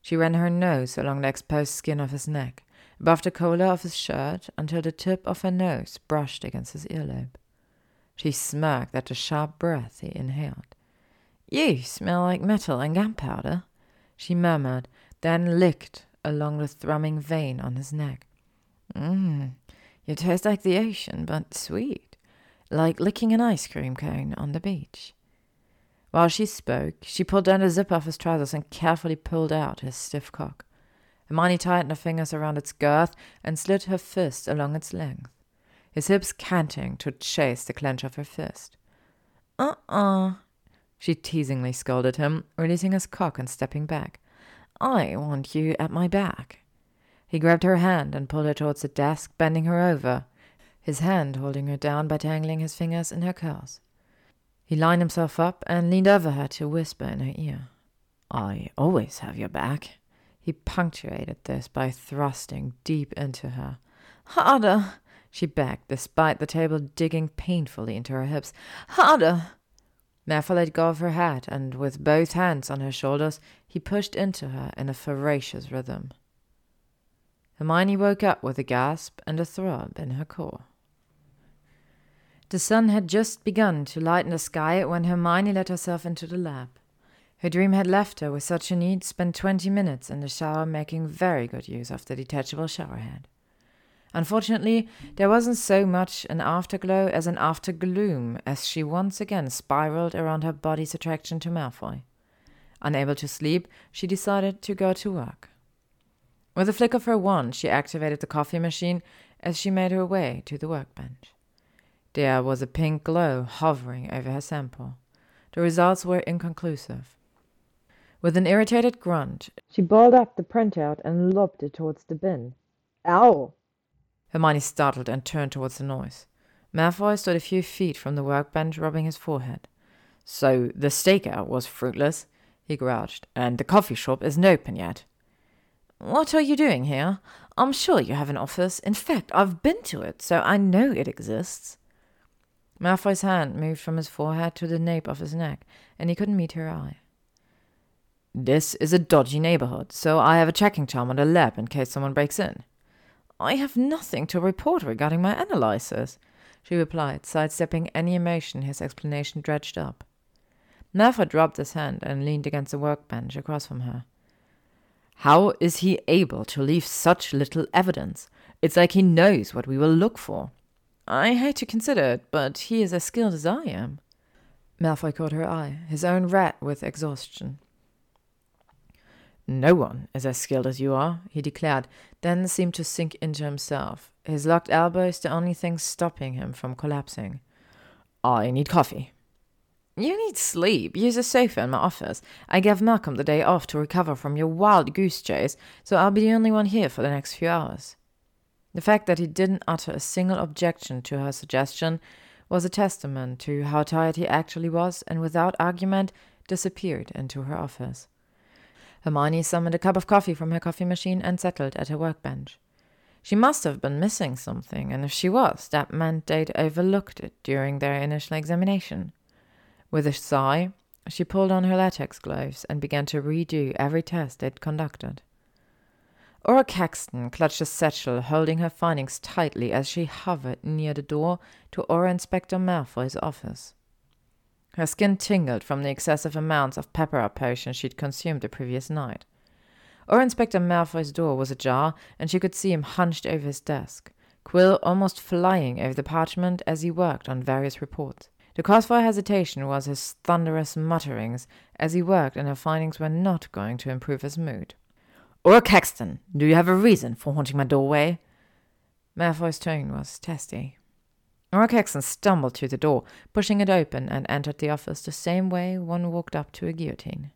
She ran her nose along the exposed skin of his neck, above the collar of his shirt, until the tip of her nose brushed against his earlobe. She smirked at the sharp breath he inhaled. You smell like metal and gunpowder, she murmured, then licked along the thrumming vein on his neck. Mmm, you taste like the ocean, but sweet like licking an ice cream cone on the beach. While she spoke, she pulled down the zip off his trousers and carefully pulled out his stiff cock. Hermione tightened her fingers around its girth and slid her fist along its length, his hips canting to chase the clench of her fist. Uh uh, she teasingly scolded him, releasing his cock and stepping back. I want you at my back. He grabbed her hand and pulled her towards the desk, bending her over, his hand holding her down by tangling his fingers in her curls. He lined himself up and leaned over her to whisper in her ear. I always have your back. He punctuated this by thrusting deep into her. Harder, she begged, despite the table digging painfully into her hips. Harder! Malfoy let go of her hat, and with both hands on her shoulders, he pushed into her in a ferocious rhythm. Hermione woke up with a gasp and a throb in her core. The sun had just begun to lighten the sky when Hermione let herself into the lab. Her dream had left her with such a need spent twenty minutes in the shower making very good use of the detachable shower head. Unfortunately, there wasn't so much an afterglow as an aftergloom as she once again spiraled around her body's attraction to Malfoy. Unable to sleep, she decided to go to work. With a flick of her wand, she activated the coffee machine as she made her way to the workbench. There was a pink glow hovering over her sample. The results were inconclusive. With an irritated grunt, she balled up the printout and lobbed it towards the bin. Ow! Hermione startled and turned towards the noise. Malfoy stood a few feet from the workbench, rubbing his forehead. So the stakeout was fruitless, he grouched, and the coffee shop isn't open yet. What are you doing here? I'm sure you have an office. In fact, I've been to it, so I know it exists. Malfoy's hand moved from his forehead to the nape of his neck, and he couldn't meet her eye. This is a dodgy neighborhood, so I have a checking charm on the lab in case someone breaks in. I have nothing to report regarding my analysis, she replied, sidestepping any emotion his explanation dredged up. Malfoy dropped his hand and leaned against the workbench across from her. How is he able to leave such little evidence? It's like he knows what we will look for. I hate to consider it, but he is as skilled as I am. Malfoy caught her eye, his own red with exhaustion. No one is as skilled as you are, he declared, then seemed to sink into himself, his locked elbows the only thing stopping him from collapsing. I need coffee. You need sleep. Use a sofa in my office. I gave Malcolm the day off to recover from your wild goose chase, so I'll be the only one here for the next few hours. The fact that he didn't utter a single objection to her suggestion was a testament to how tired he actually was, and without argument disappeared into her office. Hermione summoned a cup of coffee from her coffee machine and settled at her workbench. She must have been missing something, and if she was, that meant they'd overlooked it during their initial examination. With a sigh, she pulled on her latex gloves and began to redo every test they'd conducted. Auror Caxton clutched a satchel, holding her findings tightly as she hovered near the door to Auror Inspector Malfoy's office. Her skin tingled from the excessive amounts of pepper potion she'd consumed the previous night. Auror Inspector Malfoy's door was ajar, and she could see him hunched over his desk, quill almost flying over the parchment as he worked on various reports. The cause for her hesitation was his thunderous mutterings as he worked, and her findings were not going to improve his mood. Auror Caxton, do you have a reason for haunting my doorway? Malfoy's tone was testy. Auror Caxton stumbled to the door, pushing it open, and entered the office the same way one walked up to a guillotine.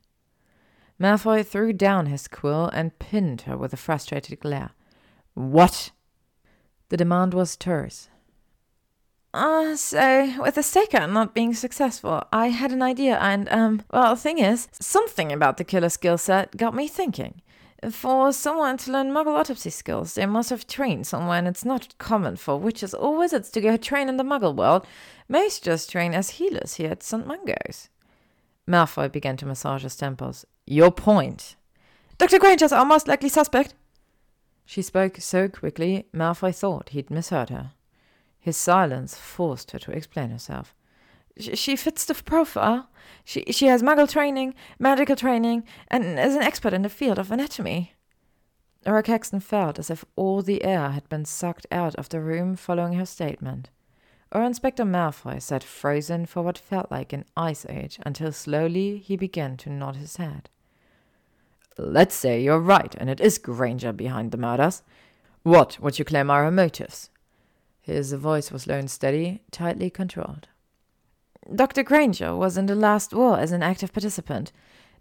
Malfoy threw down his quill and pinned her with a frustrated glare. What? The demand was terse, uh, so with the second not being successful, I had an idea, and, um, well, the thing is, something about the killer skill set got me thinking. For someone to learn muggle autopsy skills, they must have trained and it's not common for witches or wizards to go train in the muggle world. Most just train as healers here at St. Mungo's. Malfoy began to massage his temples. Your point. Dr. Granger's our most likely suspect. She spoke so quickly, Malfoy thought he'd misheard her. His silence forced her to explain herself. She fits the profile. She she has muggle training, medical training, and is an expert in the field of anatomy. Auror Caxton felt as if all the air had been sucked out of the room following her statement. Auror Inspector Malfoy sat frozen for what felt like an ice age until slowly he began to nod his head. Let's say you're right, and it is Granger behind the murders. What would you claim are her motives? His voice was low and steady, tightly controlled. Dr. Granger was in the last war as an active participant.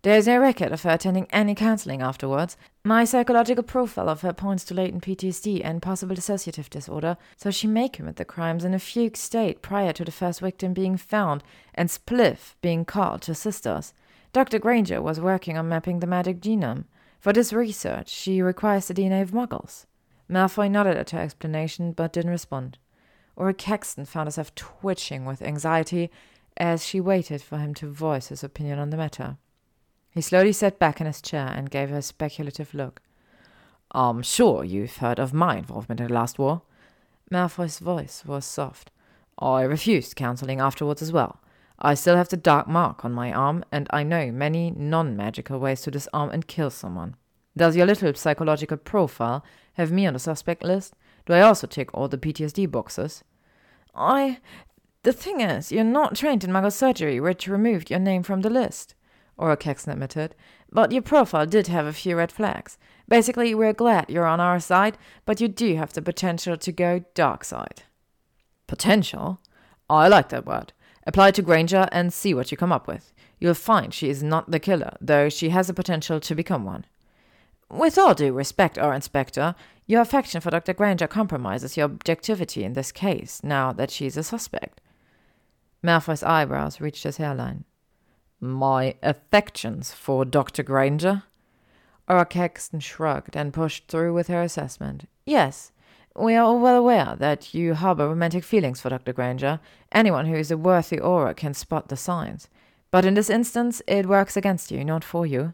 There is no record of her attending any counseling afterwards. My psychological profile of her points to latent PTSD and possible dissociative disorder, so she may commit the crimes in a fugue state prior to the first victim being found and Spliff being called to assist us. Dr. Granger was working on mapping the magic genome. For this research, she requires the DNA of muggles. Malfoy nodded at her explanation, but didn't respond. Auror Caxton found herself twitching with anxiety as she waited for him to voice his opinion on the matter. He slowly sat back in his chair and gave her a speculative look. I'm sure you've heard of my involvement in the last war. Malfoy's voice was soft. I refused counseling afterwards as well. I still have the dark mark on my arm, and I know many non magical ways to disarm and kill someone. Does your little psychological profile have me on the suspect list? Do I also tick all the PTSD boxes? I. The thing is, you're not trained in surgery, which removed your name from the list, Auror Caxton admitted. But your profile did have a few red flags. Basically, we're glad you're on our side, but you do have the potential to go dark side. Potential? I like that word. Apply to Granger and see what you come up with. You'll find she is not the killer, though she has the potential to become one. With all due respect, Auror Inspector, your affection for Dr. Granger compromises your objectivity in this case, now that she's a suspect. Malfoy's eyebrows reached his hairline. My affections for Dr. Granger? Auror Caxton shrugged and pushed through with her assessment. Yes, we are all well aware that you harbor romantic feelings for Dr. Granger. Anyone who is a worthy Auror can spot the signs. But in this instance, it works against you, not for you.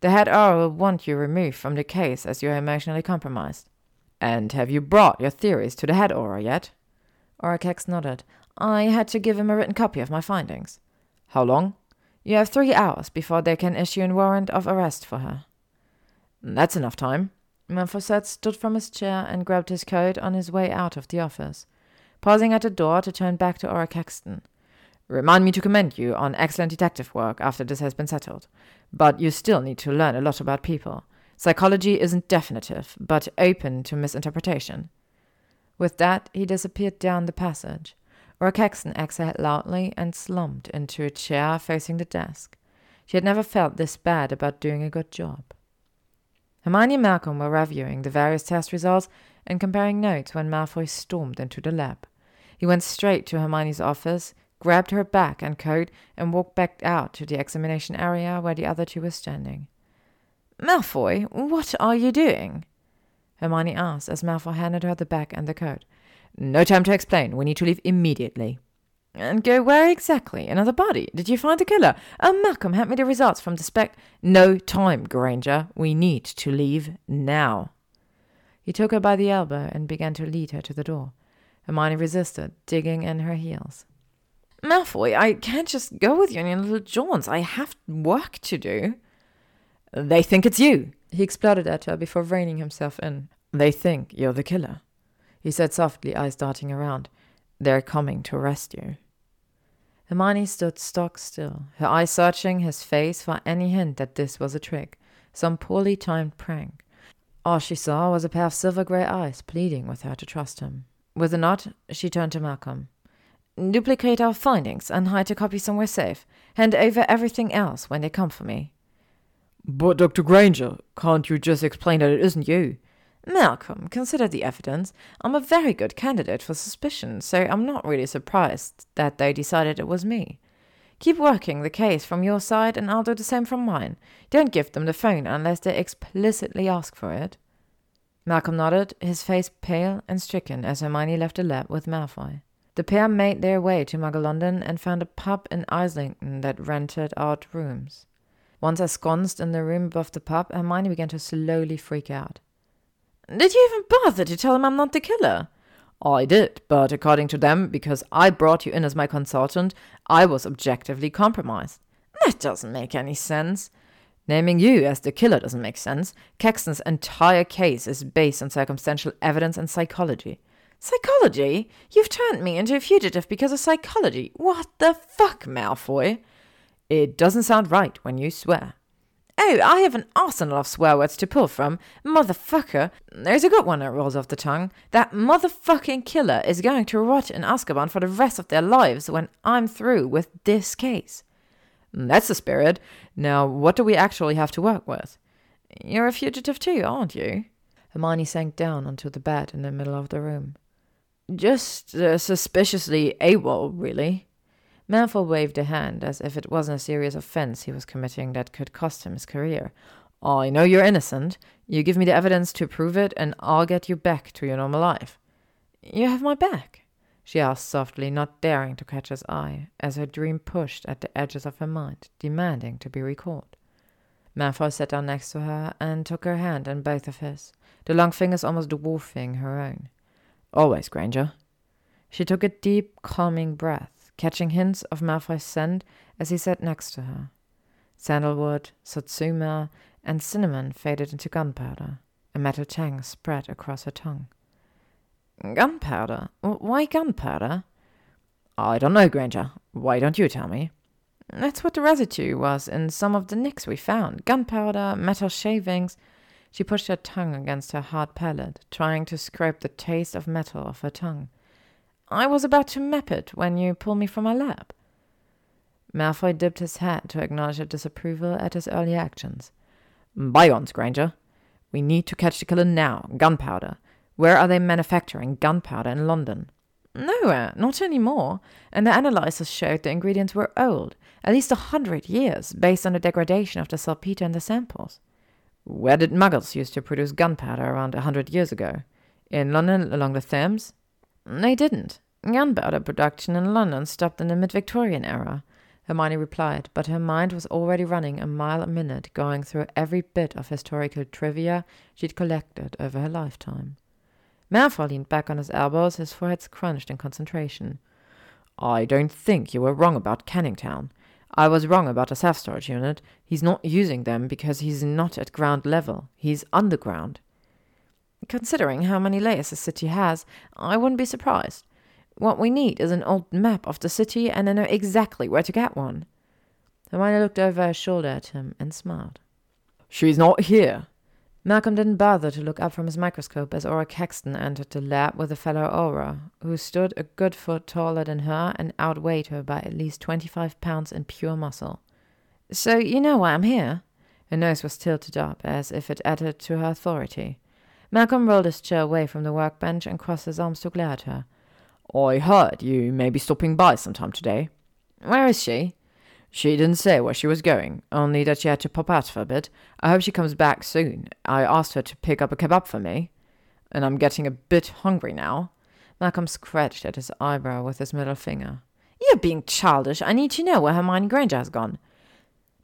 The head Auror will want you removed from the case as you are emotionally compromised. And have you brought your theories to the head Auror yet? Auror Cax nodded. I had to give him a written copy of my findings. How long? You have three hours before they can issue a warrant of arrest for her. That's enough time. Manfred stood from his chair and grabbed his coat on his way out of the office, pausing at the door to turn back to Auror Caxton. Remind me to commend you on excellent detective work after this has been settled. But you still need to learn a lot about people. Psychology isn't definitive, but open to misinterpretation. With that, he disappeared down the passage. Auror exhaled loudly and slumped into a chair facing the desk. She had never felt this bad about doing a good job. Hermione and Malcolm were reviewing the various test results and comparing notes when Malfoy stormed into the lab. He went straight to Hermione's office, grabbed her bag and coat, and walked back out to the examination area where the other two were standing. Malfoy, what are you doing? Hermione asked as Malfoy handed her the bag and the coat. No time to explain. We need to leave immediately. And go where exactly? Another body? Did you find the killer? Oh, Malcolm, hand me the results from the spec. No time, Granger. We need to leave now. He took her by the elbow and began to lead her to the door. Hermione resisted, digging in her heels. Malfoy, I can't just go with you on your little jaunts. I have work to do. They think it's you, he exploded at her before reining himself in. They think you're the killer, he said softly, eyes darting around. They're coming to arrest you. Hermione stood stock still, her eyes searching his face for any hint that this was a trick, some poorly timed prank. All she saw was a pair of silver grey eyes pleading with her to trust him. With a nod, she turned to Malcolm. Duplicate our findings and hide a copy somewhere safe. Hand over everything else when they come for me. But, Dr. Granger, can't you just explain that it isn't you? Malcolm, consider the evidence. I'm a very good candidate for suspicion, so I'm not really surprised that they decided it was me. Keep working the case from your side, and I'll do the same from mine. Don't give them the phone unless they explicitly ask for it. Malcolm nodded, his face pale and stricken as Hermione left the lab with Malfoy. The pair made their way to Muggle London and found a pub in Islington that rented out rooms. Once ensconced in the room above the pub, Hermione began to slowly freak out. Did you even bother to tell them I'm not the killer? I did, but according to them, because I brought you in as my consultant, I was objectively compromised. That doesn't make any sense. Naming you as the killer doesn't make sense. Caxton's entire case is based on circumstantial evidence and psychology. Psychology? You've turned me into a fugitive because of psychology. What the fuck, Malfoy? It doesn't sound right when you swear. Oh, I have an arsenal of swear words to pull from. Motherfucker. There's a good one that rolls off the tongue. That motherfucking killer is going to rot in Azkaban for the rest of their lives when I'm through with this case. That's the spirit. Now, what do we actually have to work with? You're a fugitive too, aren't you? Hermione sank down onto the bed in the middle of the room. Just uh, suspiciously AWOL, really. Malfoy waved a hand as if it wasn't a serious offense he was committing that could cost him his career. I know you're innocent. You give me the evidence to prove it, and I'll get you back to your normal life. You have my back? she asked softly, not daring to catch his eye, as her dream pushed at the edges of her mind, demanding to be recalled. Malfoy sat down next to her and took her hand in both of his, the long fingers almost dwarfing her own. Always, Granger. She took a deep, calming breath catching hints of Malfoy's scent as he sat next to her. Sandalwood, satsuma, and cinnamon faded into gunpowder. A metal tang spread across her tongue. Gunpowder? Why gunpowder? I don't know, Granger. Why don't you tell me? That's what the residue was in some of the nicks we found. Gunpowder, metal shavings. She pushed her tongue against her hard palate, trying to scrape the taste of metal off her tongue. I was about to map it when you pulled me from my lap. Malfoy dipped his head to acknowledge her disapproval at his early actions. Bygones, Granger. We need to catch the killer now. Gunpowder. Where are they manufacturing gunpowder in London? Nowhere, not anymore. And the analysis showed the ingredients were old, at least a hundred years, based on the degradation of the saltpeter in the samples. Where did muggles used to produce gunpowder around a hundred years ago? In London along the Thames? They didn't. Gunpowder production in London stopped in the mid Victorian era, Hermione replied, but her mind was already running a mile a minute, going through every bit of historical trivia she'd collected over her lifetime. Malfoy leaned back on his elbows, his forehead scrunched in concentration. I don't think you were wrong about Canning Town. I was wrong about the self storage unit. He's not using them because he's not at ground level. He's underground. Considering how many layers the city has, I wouldn't be surprised. What we need is an old map of the city, and I know exactly where to get one. Hermione looked over her shoulder at him and smiled. She's not here. Malcolm didn't bother to look up from his microscope as Auror Caxton entered the lab with a fellow Auror, who stood a good foot taller than her and outweighed her by at least twenty-five pounds in pure muscle. So you know why I'm here? Her nose was tilted up, as if it added to her authority. Malcolm rolled his chair away from the workbench and crossed his arms to glare at her. I heard you may be stopping by sometime today. Where is she? She didn't say where she was going, only that she had to pop out for a bit. I hope she comes back soon. I asked her to pick up a kebab for me, and I'm getting a bit hungry now. Malcolm scratched at his eyebrow with his middle finger. You're being childish. I need to know where Hermione Granger has gone.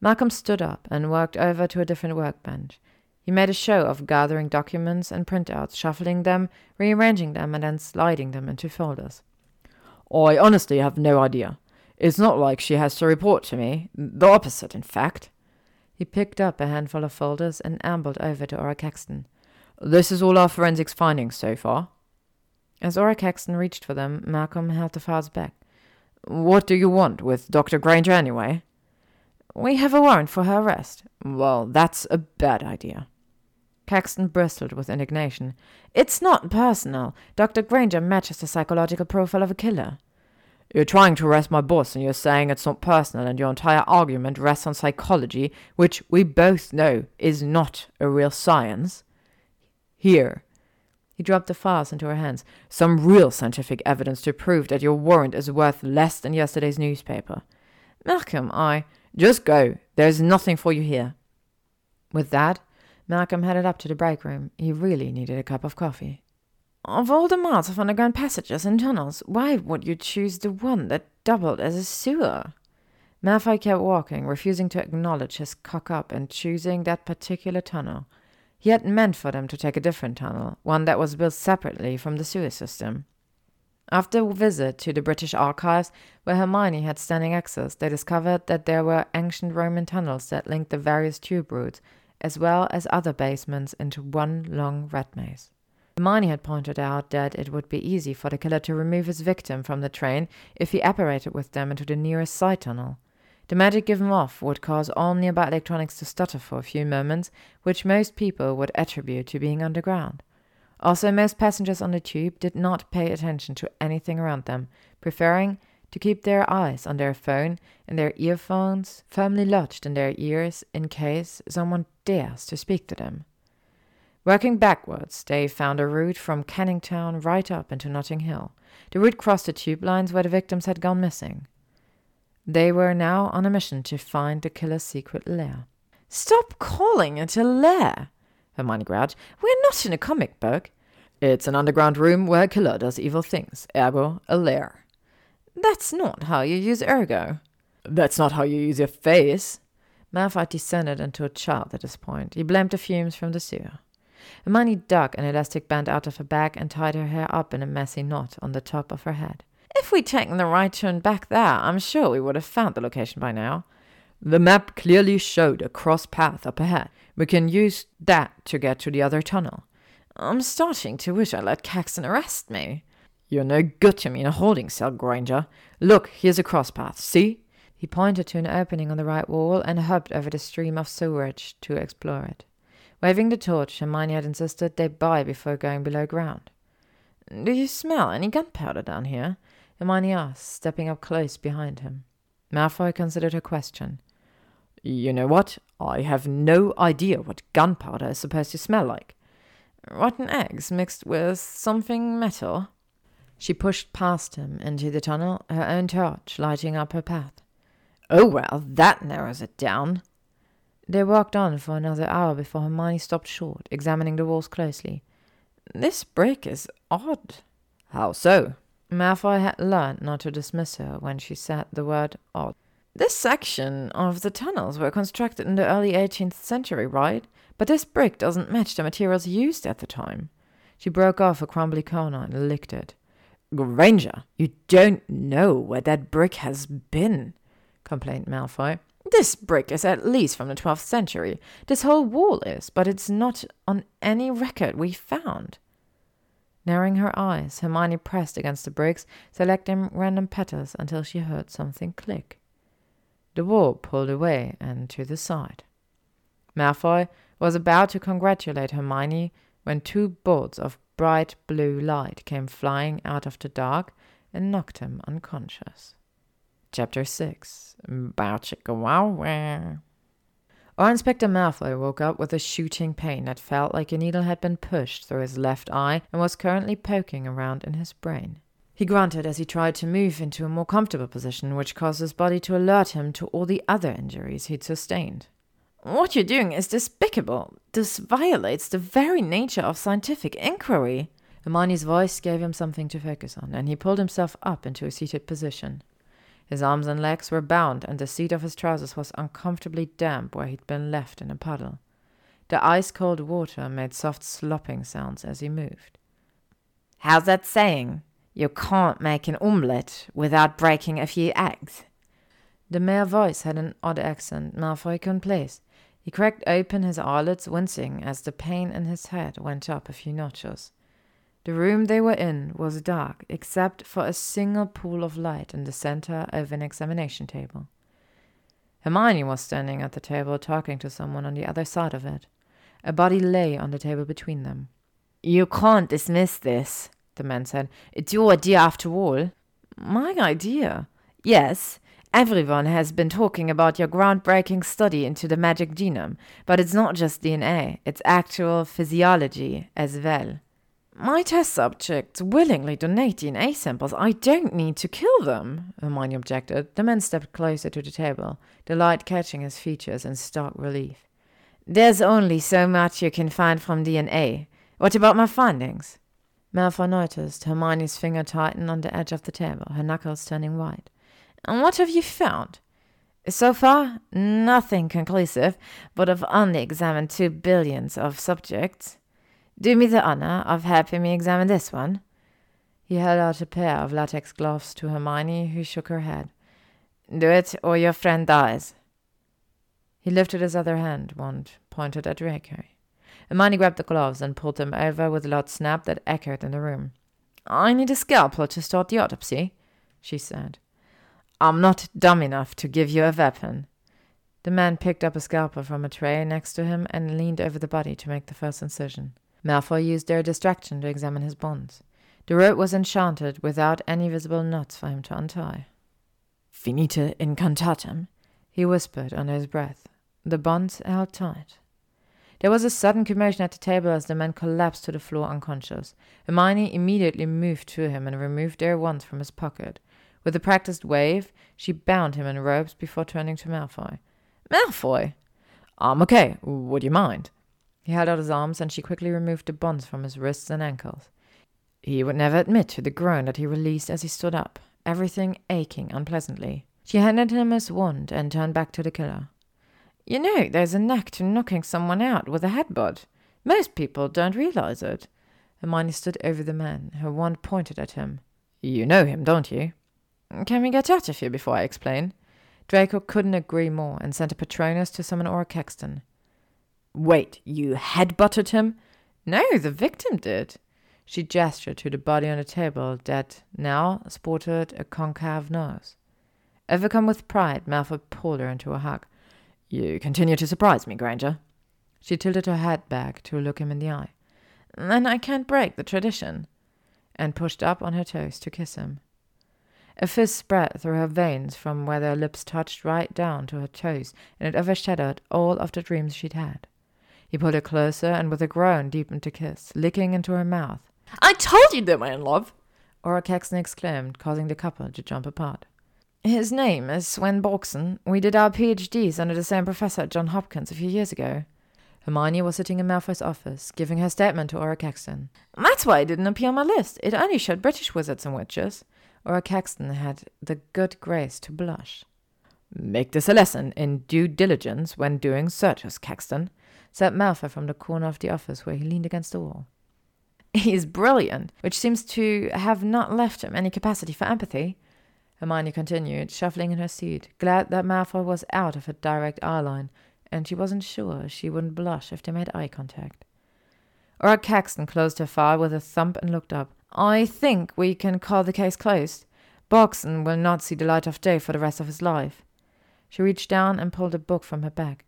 Malcolm stood up and walked over to a different workbench. He made a show of gathering documents and printouts, shuffling them, rearranging them, and then sliding them into folders. I honestly have no idea. It's not like she has to report to me. The opposite, in fact. He picked up a handful of folders and ambled over to Auror Caxton. This is all our forensics findings so far. As Auror Caxton reached for them, Malcolm held the files back. What do you want with Dr. Granger anyway? We have a warrant for her arrest. Well, that's a bad idea. Caxton bristled with indignation. It's not personal. Dr. Granger matches the psychological profile of a killer. You're trying to arrest my boss and you're saying it's not personal and your entire argument rests on psychology, which we both know is not a real science. Here. He dropped the files into her hands. Some real scientific evidence to prove that your warrant is worth less than yesterday's newspaper. Malcolm, I. Just go. There's nothing for you here. With that, Malcolm headed up to the break room. He really needed a cup of coffee. Of all the miles of underground passages and tunnels, why would you choose the one that doubled as a sewer? Malfoy kept walking, refusing to acknowledge his cock up and choosing that particular tunnel. He had meant for them to take a different tunnel, one that was built separately from the sewer system. After a visit to the British Archives, where Hermione had standing access, they discovered that there were ancient Roman tunnels that linked the various tube routes, as well as other basements into one long rat maze. Hermione had pointed out that it would be easy for the killer to remove his victim from the train if he apparated with them into the nearest side tunnel. The magic given off would cause all nearby electronics to stutter for a few moments, which most people would attribute to being underground. Also, most passengers on the tube did not pay attention to anything around them, preferring to keep their eyes on their phone and their earphones firmly lodged in their ears in case someone dares to speak to them. Working backwards, they found a route from Canning Town right up into Notting Hill. The route crossed the tube lines where the victims had gone missing. They were now on a mission to find the killer's secret lair. Stop calling it a lair, Hermione growled. We're not in a comic book. It's an underground room where a killer does evil things, ergo a lair. That's not how you use ergo. That's not how you use your face. Malfoy descended into a child at this point. He blamed the fumes from the sewer. Hermione dug an elastic band out of her bag and tied her hair up in a messy knot on the top of her head. If we'd taken the right turn back there, I'm sure we would have found the location by now. The map clearly showed a cross path up ahead. We can use that to get to the other tunnel. I'm starting to wish I let Caxton arrest me. You're no good to me in a holding cell, Granger. Look, here's a cross path. See? He pointed to an opening on the right wall and hopped over the stream of sewerage to explore it. Waving the torch, Hermione had insisted they buy before going below ground. Do you smell any gunpowder down here? Hermione asked, stepping up close behind him. Malfoy considered her question. You know what? I have no idea what gunpowder is supposed to smell like. Rotten eggs mixed with something metal? She pushed past him into the tunnel, her own torch lighting up her path. Oh, well, that narrows it down. They walked on for another hour before Hermione stopped short, examining the walls closely. This brick is odd. How so? Malfoy had learned not to dismiss her when she said the word odd. This section of the tunnels were constructed in the early 18th century, right? But this brick doesn't match the materials used at the time. She broke off a crumbly corner and licked it. Granger, you don't know where that brick has been, complained Malfoy. This brick is at least from the 12th century. This whole wall is, but it's not on any record we found. Narrowing her eyes, Hermione pressed against the bricks, selecting random petals until she heard something click. The wall pulled away and to the side. Malfoy was about to congratulate Hermione when two bolts of bright blue light came flying out of the dark and knocked him unconscious. Chapter 6 Bow-chicka-wow-wow Auror Inspector Malfoy woke up with a shooting pain that felt like a needle had been pushed through his left eye and was currently poking around in his brain. He grunted as he tried to move into a more comfortable position, which caused his body to alert him to all the other injuries he'd sustained. What you're doing is despicable. This violates the very nature of scientific inquiry. Hermione's voice gave him something to focus on, and he pulled himself up into a seated position. His arms and legs were bound, and the seat of his trousers was uncomfortably damp where he'd been left in a puddle. The ice cold water made soft slopping sounds as he moved. How's that saying? You can't make an omelette without breaking a few eggs. The male voice had an odd accent Malfoy couldn't place. He cracked open his eyelids, wincing as the pain in his head went up a few notches. The room they were in was dark, except for a single pool of light in the center of an examination table. Hermione was standing at the table talking to someone on the other side of it. A body lay on the table between them. You can't dismiss this, the man said. It's your idea after all. My idea? Yes. Everyone has been talking about your groundbreaking study into the magic genome, but it's not just DNA, it's actual physiology as well. My test subjects willingly donate DNA samples. I don't need to kill them, Hermione objected. The man stepped closer to the table, the light catching his features in stark relief. There's only so much you can find from DNA. What about my findings? Malfoy noticed Hermione's finger tighten on the edge of the table, her knuckles turning white. And what have you found? So far, nothing conclusive, but I've only examined two billions of subjects. Do me the honor of helping me examine this one. He held out a pair of latex gloves to Hermione, who shook her head. Do it, or your friend dies. He lifted his other hand, wand pointed at Draco. Hermione grabbed the gloves and pulled them over with a loud snap that echoed in the room. I need a scalpel to start the autopsy, she said. I'm not dumb enough to give you a weapon. The man picked up a scalpel from a tray next to him and leaned over the body to make the first incision. Malfoy used their distraction to examine his bonds. The rope was enchanted without any visible knots for him to untie. Finite incantatem, he whispered under his breath. The bonds held tight. There was a sudden commotion at the table as the man collapsed to the floor unconscious. Hermione immediately moved to him and removed their wands from his pocket. With a practiced wave, she bound him in ropes before turning to Malfoy. Malfoy! I'm okay. Would you mind? He held out his arms, and she quickly removed the bonds from his wrists and ankles. He would never admit to the groan that he released as he stood up, everything aching unpleasantly. She handed him his wand and turned back to the killer. You know, there's a knack to knocking someone out with a headbutt. Most people don't realize it. Hermione stood over the man, her wand pointed at him. You know him, don't you? Can we get out of here before I explain? Draco couldn't agree more and sent a Patronus to summon Auror Caxton. Wait, you headbutted him? No, the victim did. She gestured to the body on the table that now sported a concave nose. Overcome with pride, Malfoy pulled her into a hug. You continue to surprise me, Granger. She tilted her head back to look him in the eye. Then I can't break the tradition. And pushed up on her toes to kiss him. A fizz spread through her veins from where their lips touched right down to her toes, and it overshadowed all of the dreams she'd had. He pulled her closer and with a groan deepened to kiss, licking into her mouth. I told you they were in love! Auror Caxton exclaimed, causing the couple to jump apart. His name is Sven Borkson. We did our PhDs under the same professor at Johns Hopkins a few years ago. Hermione was sitting in Malfoy's office, giving her statement to Auror Caxton. That's why it didn't appear on my list. It only showed British wizards and witches. Auror Caxton had the good grace to blush. Make this a lesson in due diligence when doing searches, Caxton, said Malfoy from the corner of the office where he leaned against the wall. He's brilliant, which seems to have not left him any capacity for empathy. Hermione continued, shuffling in her seat, glad that Malfoy was out of her direct eye line and she wasn't sure she wouldn't blush if they made eye contact. Auror Caxton closed her file with a thump and looked up. I think we can call the case closed. Borkson will not see the light of day for the rest of his life. She reached down and pulled a book from her bag.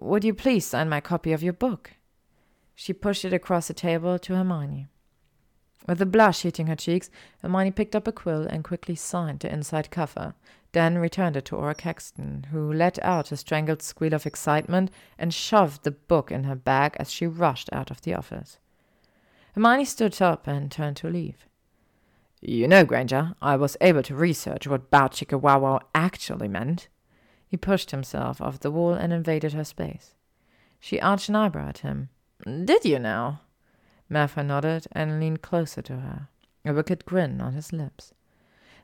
Would you please sign my copy of your book? She pushed it across the table to Hermione. With a blush heating her cheeks, Hermione picked up a quill and quickly signed the inside cover, then returned it to Auror Caxton, who let out a strangled squeal of excitement and shoved the book in her bag as she rushed out of the office. Hermione stood up and turned to leave. You know, Granger, I was able to research what Bowchickawawa actually meant. He pushed himself off the wall and invaded her space. She arched an eyebrow at him. Did you now? Malfoy nodded and leaned closer to her, a wicked grin on his lips.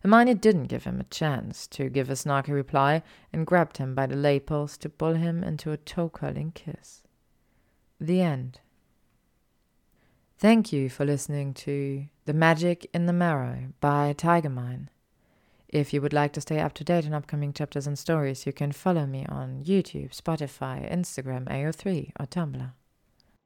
Hermione didn't give him a chance to give a snarky reply and grabbed him by the lapels to pull him into a toe curling kiss. The end. Thank you for listening to The Magic in the Marrow by tygermine. If you would like to stay up to date on upcoming chapters and stories, you can follow me on YouTube, Spotify, Instagram, AO3, or Tumblr.